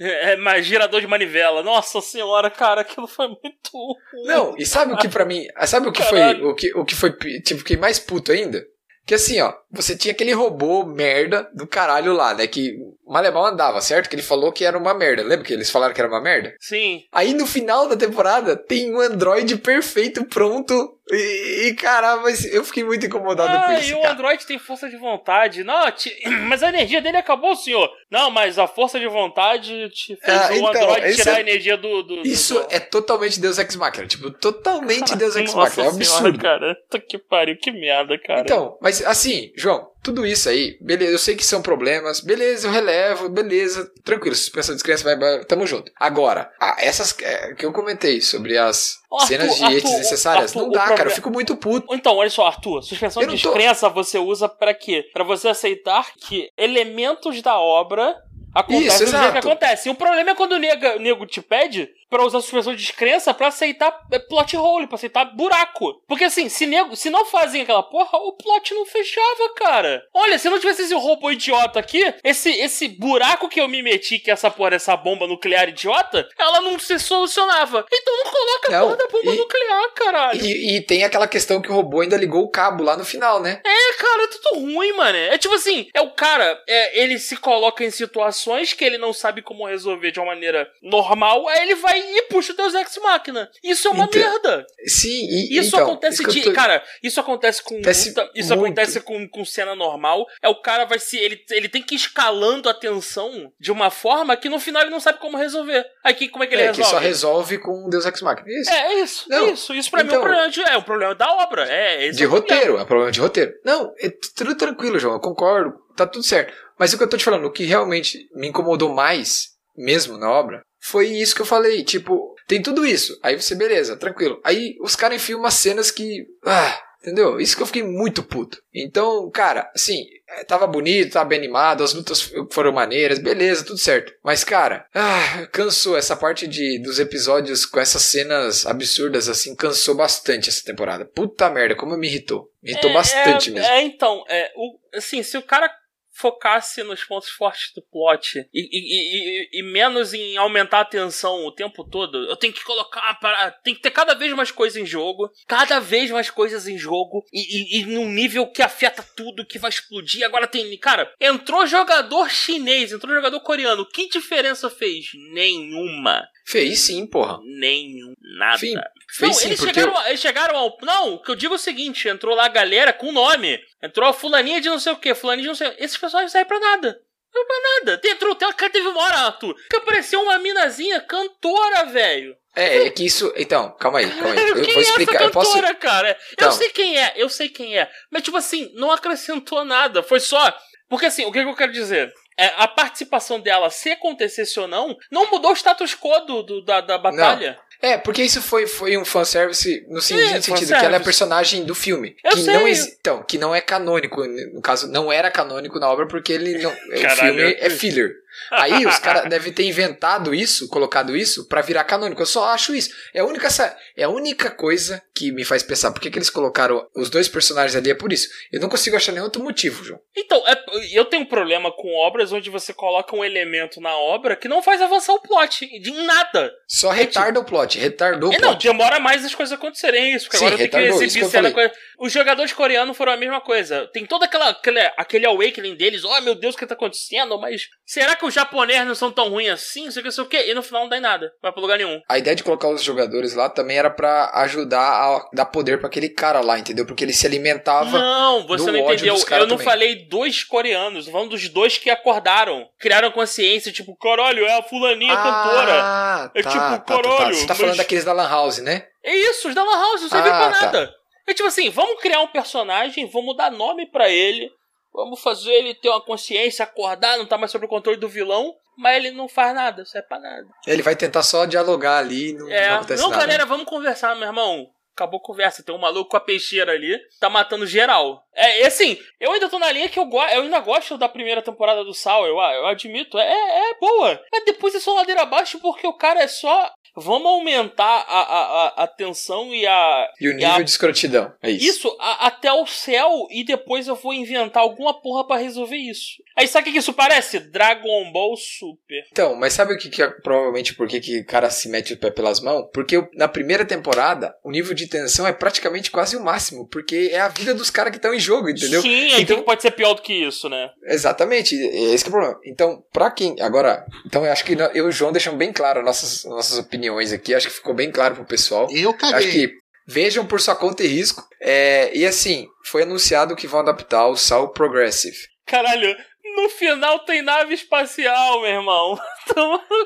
é, é mais girador de manivela. Nossa senhora, cara, aquilo foi muito. ruim. Não, e sabe o que pra mim. Sabe o que foi. Caralho. O que, o que foi. Tipo, fiquei mais puto ainda? Que assim, ó, você tinha aquele robô merda do caralho lá, né? Que o Malemal andava, certo? Que ele falou que era uma merda. Lembra que eles falaram que era uma merda? Sim. Aí no final da temporada tem um Android perfeito, pronto. E, e cara, mas eu fiquei muito incomodado com Ah, isso. e o cara. Android tem força de vontade. Não, ti- mas a energia dele acabou, senhor. Não, mas a força de vontade te fez Ah, o então, Android esse tirar é- a energia do. do- Isso do- é totalmente Deus Ex Machina. Tipo, totalmente Deus Ex Machina. É um senhora, absurdo. cara. Puta que pariu, que merda, cara. Então, mas assim, João, tudo isso aí, beleza, eu sei que são problemas, beleza, eu relevo, beleza, tranquilo, suspensão de descrença, vai, vai, tamo junto. Agora, ah, essas é, que eu comentei sobre as Arthur, cenas de Arthur, desnecessárias, Arthur, não dá, cara, eu fico muito puto. Então, olha só, Arthur, suspensão de não tô- descrença você usa pra quê? Pra você aceitar que elementos da obra acontecem Isso, do jeito que acontece. E o problema é quando o nego, o nego te pede pra usar suspensão de descrença pra aceitar é, plot hole, pra aceitar buraco. Porque assim, se, nego, se não fazem aquela porra, o plot não fechava, cara. Olha, se não tivesse esse robô idiota aqui, esse, esse buraco que eu me meti, que é essa porra dessa bomba nuclear idiota, ela não se solucionava. Então não coloca a Não, porra da bomba e- nuclear, caralho. E, e tem aquela questão que o robô ainda ligou o cabo lá no final, né? É, cara, é tudo ruim, mano. É tipo assim, é o cara, é, ele se coloca em situações que ele não sabe como resolver de uma maneira normal, aí ele vai e puxa o Deus Ex Machina. Isso é uma Então, merda. Sim, e Isso então, acontece isso que de. tô- Cara, isso acontece com Acontece isso muito. acontece com, com cena normal. É o cara vai se. Ele, ele tem que ir escalando a tensão de uma forma que no final ele não sabe como resolver. Aí que, como é que ele é, que resolve? só resolve com Deus Ex Machina. Isso. É, é isso, Não, isso. Isso pra mim é então- um problema de, é um problema da obra. É, de é problema. roteiro, é problema de roteiro. Não, é tudo tranquilo, João, eu concordo, tá tudo certo. Mas o que eu tô te falando, o que realmente me incomodou mais, mesmo na obra, foi isso que eu falei. Tipo, tem tudo isso. Aí você, beleza, tranquilo. Aí os caras enfiam umas cenas que. Ah, entendeu? Isso que eu fiquei muito puto. Então, cara, assim, é, tava bonito, tava bem animado, as lutas foram maneiras, beleza, tudo certo. Mas, cara, ah, cansou. Essa parte de, dos episódios com essas cenas absurdas, assim, cansou bastante essa temporada. Puta merda, como me irritou. Me irritou É, bastante é, mesmo. É, então, é, o, assim, se o cara focasse nos pontos fortes do plot e, e, e- e- menos em aumentar a tensão o tempo todo, eu tenho que colocar parada, tem que ter cada vez mais coisas em jogo, cada vez mais coisas em jogo e, e num nível que afeta tudo, que vai explodir. Agora tem, cara, entrou jogador chinês, entrou jogador coreano, que diferença fez? Nenhuma. Fez sim, porra. Nenhum. Nada. Não, fez sim, eles, porque. chegaram, eles chegaram ao. Não, o que eu digo é o seguinte: entrou lá a galera com nome. Entrou a fulaninha de não sei o que, fulaninha de não sei o que. Esses personagens não servem pra nada. Não pra nada. Entrou, cara, teve uma hora, Arthur, que apareceu uma minazinha cantora, velho. É, é que isso. Então, calma aí, calma aí. Eu quem vou é explicar. essa Eu posso. cantora, cara? Eu Então. sei quem é, eu sei quem é. Mas, tipo assim, não acrescentou nada. Foi só. Porque, assim, o que, que eu quero dizer? É, a participação dela, se acontecesse ou não, não mudou o status quo do, do- da, da batalha. É, porque isso foi, foi um fanservice no É, no sentido que ela é personagem do filme. Eu que sei. não Então, que não é canônico. No caso, não era canônico na obra porque ele não. o filme é filler. Aí os caras devem ter inventado isso, colocado isso, pra virar canônico. Eu só acho isso. É a única, é a única coisa que me faz pensar por que, que eles colocaram os dois personagens ali. É por isso. Eu não consigo achar nenhum outro motivo, João. Então, é- eu tenho um problema com obras onde você coloca um elemento na obra que não faz avançar o plot. De nada. Só retarda o plot. Retardou o É, não, plot. demora mais as coisas acontecerem isso. Porque Sim, agora tenho que retardou, isso que exibir cena. Os jogadores coreanos foram a mesma coisa. Tem todo aquela, aquele, aquele awakening deles. Oh, meu Deus, o que tá acontecendo? Mas será que os japoneses não são tão ruins assim? Não sei o que, não sei o que. E no final não dá em nada. Vai pra lugar nenhum. A ideia de colocar os jogadores lá também era pra ajudar a dar poder pra aquele cara lá, entendeu? Porque ele se alimentava. Não, você não entendeu. Eu não também. falei dois coreanos, tô falando dos dois que acordaram. Criaram consciência, tipo, caralho, é a fulaninha cantora. Ah, É tá, tipo, tá, tá, tá. caralho, Você tá mas- falando daqueles da Lan House, né? É isso, os da Lan House, não serve Ah, pra tá. nada. É tipo assim, vamos criar um personagem, vamos dar nome pra ele, vamos fazer ele ter uma consciência, acordar, não tá mais sob o controle do vilão, mas ele não faz nada, serve pra nada. Ele vai tentar só dialogar ali não, É, não acontece não, nada. galera, vamos conversar, meu irmão. Acabou a conversa, tem um maluco com a peixeira ali, tá matando geral. É, e assim, eu ainda tô na linha que eu, go eu ainda gosto da primeira temporada do Sal, eu, eu admito, é, é boa. Mas depois é só ladeira abaixo porque o cara é só. Vamos aumentar a, a, a, tensão e a, E o E nível a- de escrotidão. É isso. isso a- até o céu e depois eu vou inventar alguma porra pra resolver isso. Aí sabe o que isso parece? Dragon Ball Super. Então, mas sabe o que, que é provavelmente por que o cara se mete o pé pelas mãos? Porque na primeira temporada, o nível de tensão é praticamente quase o máximo, porque é a vida dos caras que estão em jogo, entendeu? Sim, aí Então- que pode ser pior do que isso, né? Exatamente, é esse que é o problema. Então, pra quem. Agora, então eu acho que eu e o João deixamos bem claro nossas, nossas opiniões aqui, acho que ficou bem claro pro pessoal. Eu Acho caguei. que vejam por sua conta e risco. É, e assim, foi anunciado que vão adaptar o Sal Progressive. Caralho, no final tem nave espacial, meu irmão.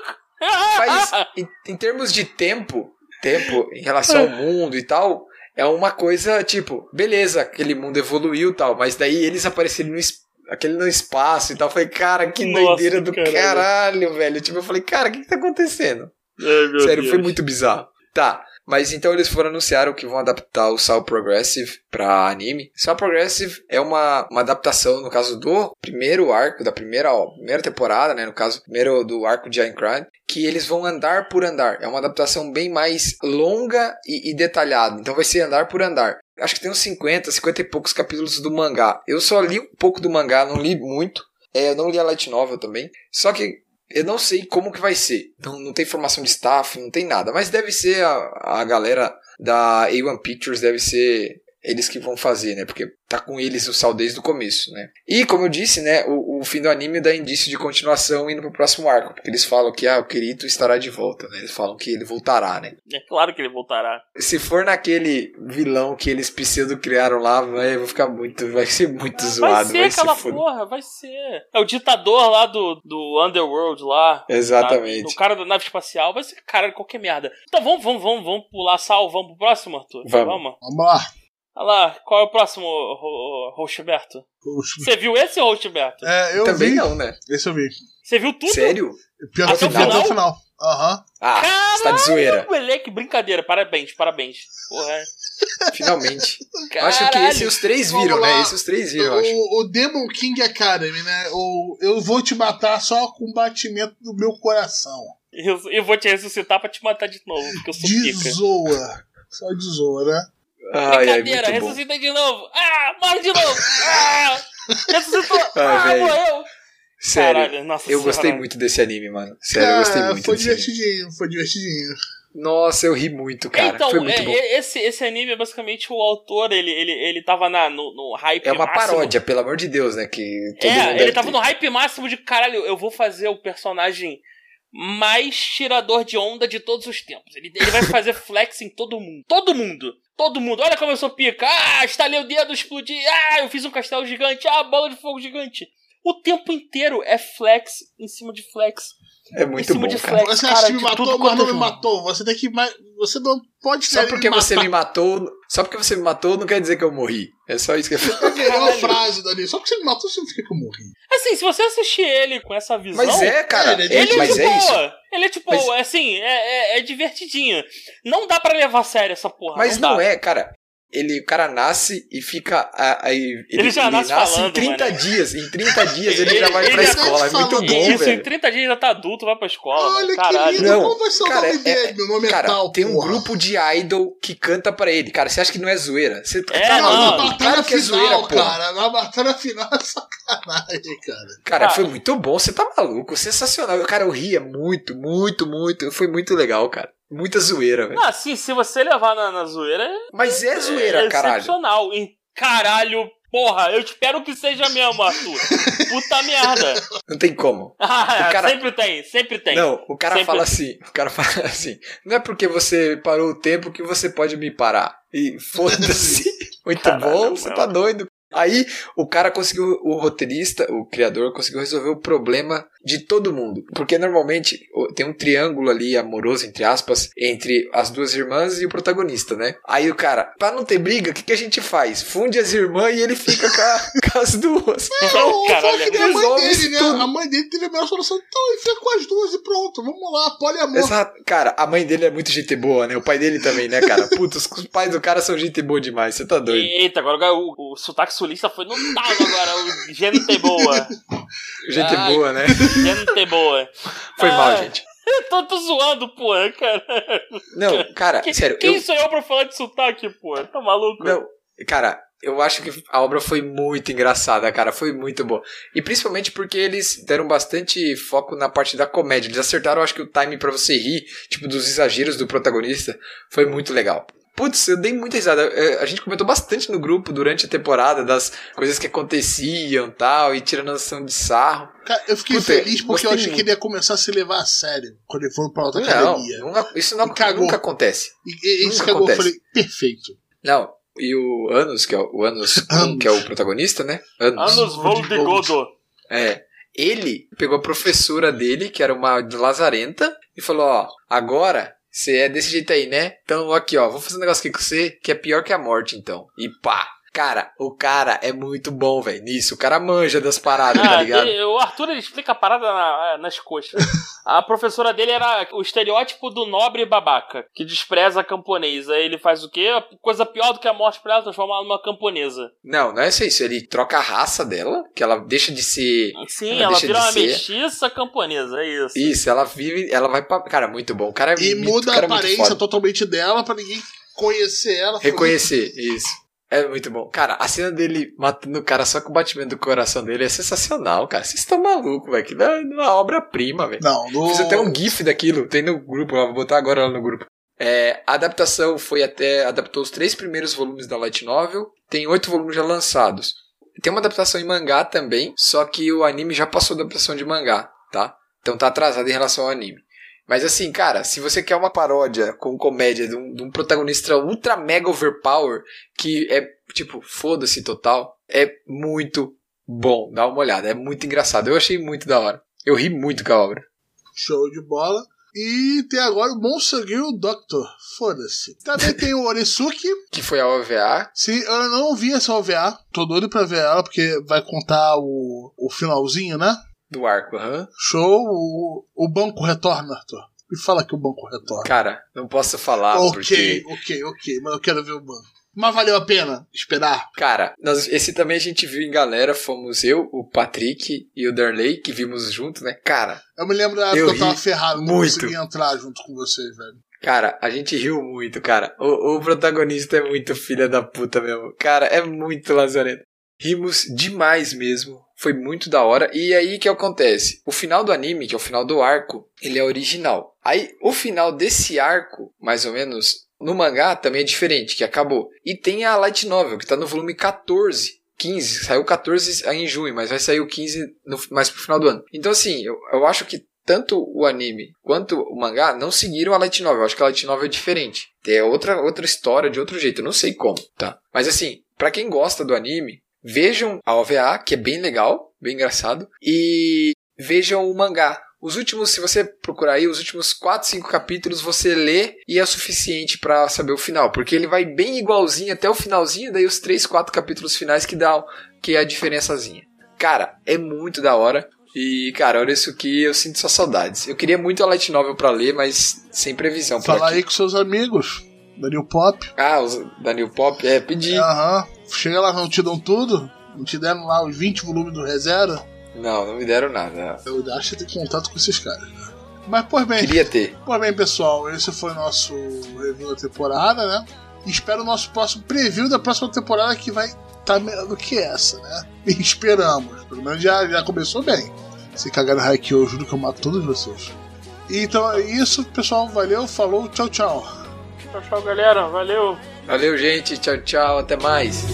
Mas em, em termos de tempo, tempo em relação ao mundo e tal, é uma coisa tipo, beleza, aquele mundo evoluiu e tal, mas daí eles apareceram no aquele no espaço e tal. Eu falei, cara, que Nossa, doideira do caralho. caralho, velho. Tipo, eu falei, cara, o que, que tá acontecendo? Ai, Sério, Deus. foi muito bizarro. Tá, mas então eles foram anunciaram que vão adaptar o Sal Progressive pra anime. Sal Progressive é uma, uma adaptação, no caso do primeiro arco, da primeira, ó, primeira temporada, né? No caso, primeiro do arco de Aincrad, que eles vão andar por andar. É uma adaptação bem mais longa e, e detalhada. Então vai ser andar por andar. Acho que tem uns 50, 50 e poucos capítulos do mangá. Eu só li um pouco do mangá, não li muito. É, eu não li a light novel também. Só que eu não sei como que vai ser. Não, não tem formação de staff, não tem nada. Mas deve ser a, a galera da A1 Pictures, deve ser eles que vão fazer, né? Porque tá com eles o sal desde o começo, né? E como eu disse, né? O, o fim do anime dá indício de continuação indo pro próximo arco. Porque eles falam que ah, o Kirito estará de volta, né? Eles falam que ele voltará, né? É claro que ele voltará. Se for naquele vilão que eles pseudo criaram lá, vai, vai ficar muito. Vai ser muito Vai zoado. ser Vai aquela ser foda. porra, vai ser. É o ditador lá do, do Underworld lá. Exatamente. O cara da nave espacial vai ser cara de qualquer merda. Então vamos, vamos, vamos, vamos pular sal, vamos pro próximo, Arthur? Vamos. Vamos lá. Olha lá, qual é o próximo, Ro- Roxberto? Você viu esse, Roxberto? É, eu Também vi. não, né? Esse eu vi. Você viu tudo? Sério? Pior que Até eu o vi até final? o final. Aham. Ah, você tá de zoeira. Moleque, brincadeira, parabéns, parabéns. Porra. é. Finalmente. Caralho. Acho que esse os três viram, né? Esse os três viram, eu acho. O, o Demon King Academy, né? O Eu vou te matar só com o batimento do meu coração. Eu, eu vou te ressuscitar pra te matar de novo, porque eu sou De pica. zoa. Só de zoa, né? Ai, ai, Brincadeira, muito bom. ressuscita de novo. Ah, morre de novo. Ah, ressuscitou. Ah, velho. morreu. Sério, Caralho, nossa eu gostei muito desse anime, mano. Sério, eu gostei Cara, muito foi desse anime. divertidinho, foi divertidinho. Nossa, eu ri muito, cara. então, foi muito é- bom. é- esse, esse anime é basicamente o autor, ele, ele, ele tava na, no, no hype É uma máximo. paródia, pelo amor de Deus, né? Que todo mundo É, ele tava ter. no hype máximo de caralho, eu vou fazer o personagem mais tirador de onda de todos os tempos. Ele, ele vai fazer flex em todo mundo. Todo mundo. Todo mundo. Olha como eu sou pica. Ah, estalei o dedo, explodi. Ah, eu fiz um castelo gigante. Ah, bola de fogo gigante. O tempo inteiro é flex em cima de flex. É em muito cima bom, de cara. flex. Você cara, acha que me matou, mas não me é matou. Você tem que. Você não pode Só porque me você me matou, só porque você me matou não quer dizer que eu morri. É só isso que eu É uma frase dali. Só porque você me matou, significa que eu morri. Assim, se você assistir ele com essa visão. Mas é, cara. É, ele Ele é mas de é isso. Ele é tipo, Mas- assim, é, é, é divertidinho. Não dá pra levar a sério essa porra. Mas não, não é, cara. Ele, o cara nasce e fica. a- Aí, ele, Ele já nasce falando, em 30 mano. dias. Em 30 dias ele já vai Ele pra já escola. É nasce muito falando. bom, Isso, em velho. 30 dias já tá adulto, vai pra escola. Olha mano. que Caralho. lindo. Não, Qual vai ser o cara, nome é- dele? Meu nome é Cara, tal, tem um porra. grupo de idol que canta pra ele. Cara, você acha que não é zoeira? Você É, tá não. Na batalha Claro que é final, zoeira, pô. cara. Na batalha final é sacanagem, cara. Cara, Cara. foi muito bom. Você tá maluco? Sensacional. Cara, eu ria muito, muito, muito. Foi muito legal, cara. Muita zoeira, velho. Ah, sim, se você levar na, na zoeira, é, Mas é zoeira, é caralho. excepcional. E, caralho, porra, eu espero que seja mesmo, Arthur. Puta merda. Não tem como. Ah, cara- Sempre tem, sempre tem. Não, o cara Sempre fala tem. assim, o cara fala assim, não é porque você parou o tempo que você pode me parar. E foda-se. Muito Caralho, bom, você tá doido. Aí o cara conseguiu, o roteirista, o criador, conseguiu resolver o problema de todo mundo. Porque normalmente o- tem um triângulo ali amoroso, entre aspas, entre as duas irmãs e o protagonista, né? Aí o cara, pra não ter briga, o que, que a gente faz? Funde as irmãs e ele fica com, a- com as duas. Ou Caralho, foi que nem a mãe dele, né? tudo. A mãe dele teve a melhor solução. Então, enfia com as duas e pronto. Vamos lá, poliamor. Exato. Cara, a mãe dele é muito gente boa, né? O pai dele também, né, cara? Putz, os, os pais do cara são gente boa demais, você tá doido. Eita, agora o, o sotaque sulista foi no talo agora. O gente boa. Gente Ai. boa, né? Gente boa. Foi mal, Ah, gente. Eu tô, tô zoando, porra, cara. Não, cara, Quem, sério, quem eu, sou eu pra falar de sotaque, porra? Tá maluco? Não, cara, eu acho que a obra foi muito engraçada, cara. Foi muito boa. E principalmente porque eles deram bastante foco na parte da comédia. Eles acertaram, acho que o time pra você rir, tipo, dos exageros do protagonista. Foi muito legal. Putz, eu dei muita risada. É, A gente comentou bastante no grupo durante a temporada das coisas que aconteciam tal, e tirando a noção de sarro. Cara, eu fiquei Puta, feliz porque eu achei que ele ia começar a se levar a sério quando ele for pra outra Não, academia. não, isso não, cagou. nunca acontece. E, e isso Nunca cagou, eu acontece. falei, perfeito. Não, e o Anos, que é o, o Anos, Anos. que é o protagonista, né? Anos. Anos Voldigodo. É. Ele pegou a professora dele, que era uma lazarenta, e falou: Ó, agora você é desse jeito aí, né? Então aqui, ó, vou fazer um negócio aqui com você que é pior que a morte, então. E pá. Cara, o cara é muito bom, velho, nisso. O cara manja das paradas, tá Ah, ligado? ele- o Arthur ele explica a parada na- nas coxas. A professora dele era o estereótipo do nobre babaca, que despreza a camponesa. Ele faz o quê? Coisa pior do que a morte pra ela, transformar ela numa camponesa. Não, não é só isso. Ele troca a raça dela, que ela deixa de ser. Sim, Ela ela deixa vira de uma ser. mestiça camponesa, é isso. Isso, ela vive. Ela vai pra. Cara, muito bom. O cara é E muito- muda a é aparência totalmente dela pra ninguém conhecer ela. Reconhecer, isso. É muito bom. Cara, a cena dele matando o cara só com o batimento do coração dele é sensacional, cara. Vocês estão malucos, velho. Aquilo é uma obra-prima, velho. Não, no... Fiz até um GIF daquilo, tem no grupo, lá, vou botar agora lá no grupo. É, a adaptação foi até. adaptou os três primeiros volumes da Light Novel, tem oito volumes já lançados. Tem uma adaptação em mangá também, só que o anime já passou da adaptação de mangá, tá? Então tá atrasado em relação ao anime. Mas assim, cara, se você quer uma paródia com comédia de um, de um protagonista ultra mega overpower, que é tipo, foda-se total, é muito bom. Dá uma olhada, é muito engraçado. Eu achei muito da hora. Eu ri muito com a obra. Show de bola. E tem agora o Monster Girl Doctor. Foda-se. Também tem o Orisuke. Que foi a OVA. Sim, eu não vi essa OVA. Tô doido pra ver ela, porque vai contar o, o finalzinho, né? Do arco, aham. Show. O, o banco retorna, Arthur. Me fala que o banco retorna. Cara, não posso falar ok, porque. ok, ok. Mas eu quero ver o banco. Mas valeu a pena esperar. Cara, nós, esse também a gente viu em galera. Fomos eu, o Patrick e o Darley, que vimos junto, né? Cara, Eu me lembro da época Eu que eu tava ferrado, não muito. consegui entrar junto com vocês, velho. Cara, a gente riu muito, cara. O, o protagonista é muito filha da puta mesmo. Cara, é muito lazarento. Rimos demais mesmo. Foi muito da hora. E aí que acontece? O final do anime, que é o final do arco, ele é original. Aí o final desse arco, mais ou menos, no mangá também é diferente, que acabou. E tem a light novel, que tá no volume 14. 15, saiu 14 em junho, mas vai sair o 15 no, mais pro final do ano. Então, assim, eu, eu acho que tanto o anime quanto o mangá não seguiram a light novel. Eu acho que a light novel é diferente. É outra, outra história de outro jeito. Eu não sei como, tá? Mas assim, pra quem gosta do anime, Vejam a OVA, que é bem legal, bem engraçado, e vejam o mangá. Os últimos, se você procurar aí, os últimos 4, 5 capítulos você lê e é suficiente para saber o final, porque ele vai bem igualzinho até o finalzinho, daí os 3, 4 capítulos finais que dão, que é a diferençazinha. Cara, é muito da hora. E, cara, olha isso que eu sinto suas saudades. Eu queria muito a Light Novel pra ler, mas sem previsão. Falar aí com seus amigos. Daniel Pop. Ah, Daniel Pop, é, pedi. Aham chega lá, não te dão tudo? Não te deram lá os 20 volumes do reserva? Não, não me deram nada. Eu acho que tem contato com esses caras, né? Mas, pois bem. Queria ter. Pois bem, pessoal, esse foi o nosso review da temporada, né? Espero o nosso próximo preview da próxima temporada que vai estar tá melhor do que essa, né? E esperamos. Pelo menos já, já começou bem. Se cagar no Haikyuu, eu juro que eu mato todos vocês. Então é isso, pessoal. Valeu, falou, tchau, tchau. Tchau, tchau, galera. Valeu. Valeu, gente. Tchau, tchau. Até mais.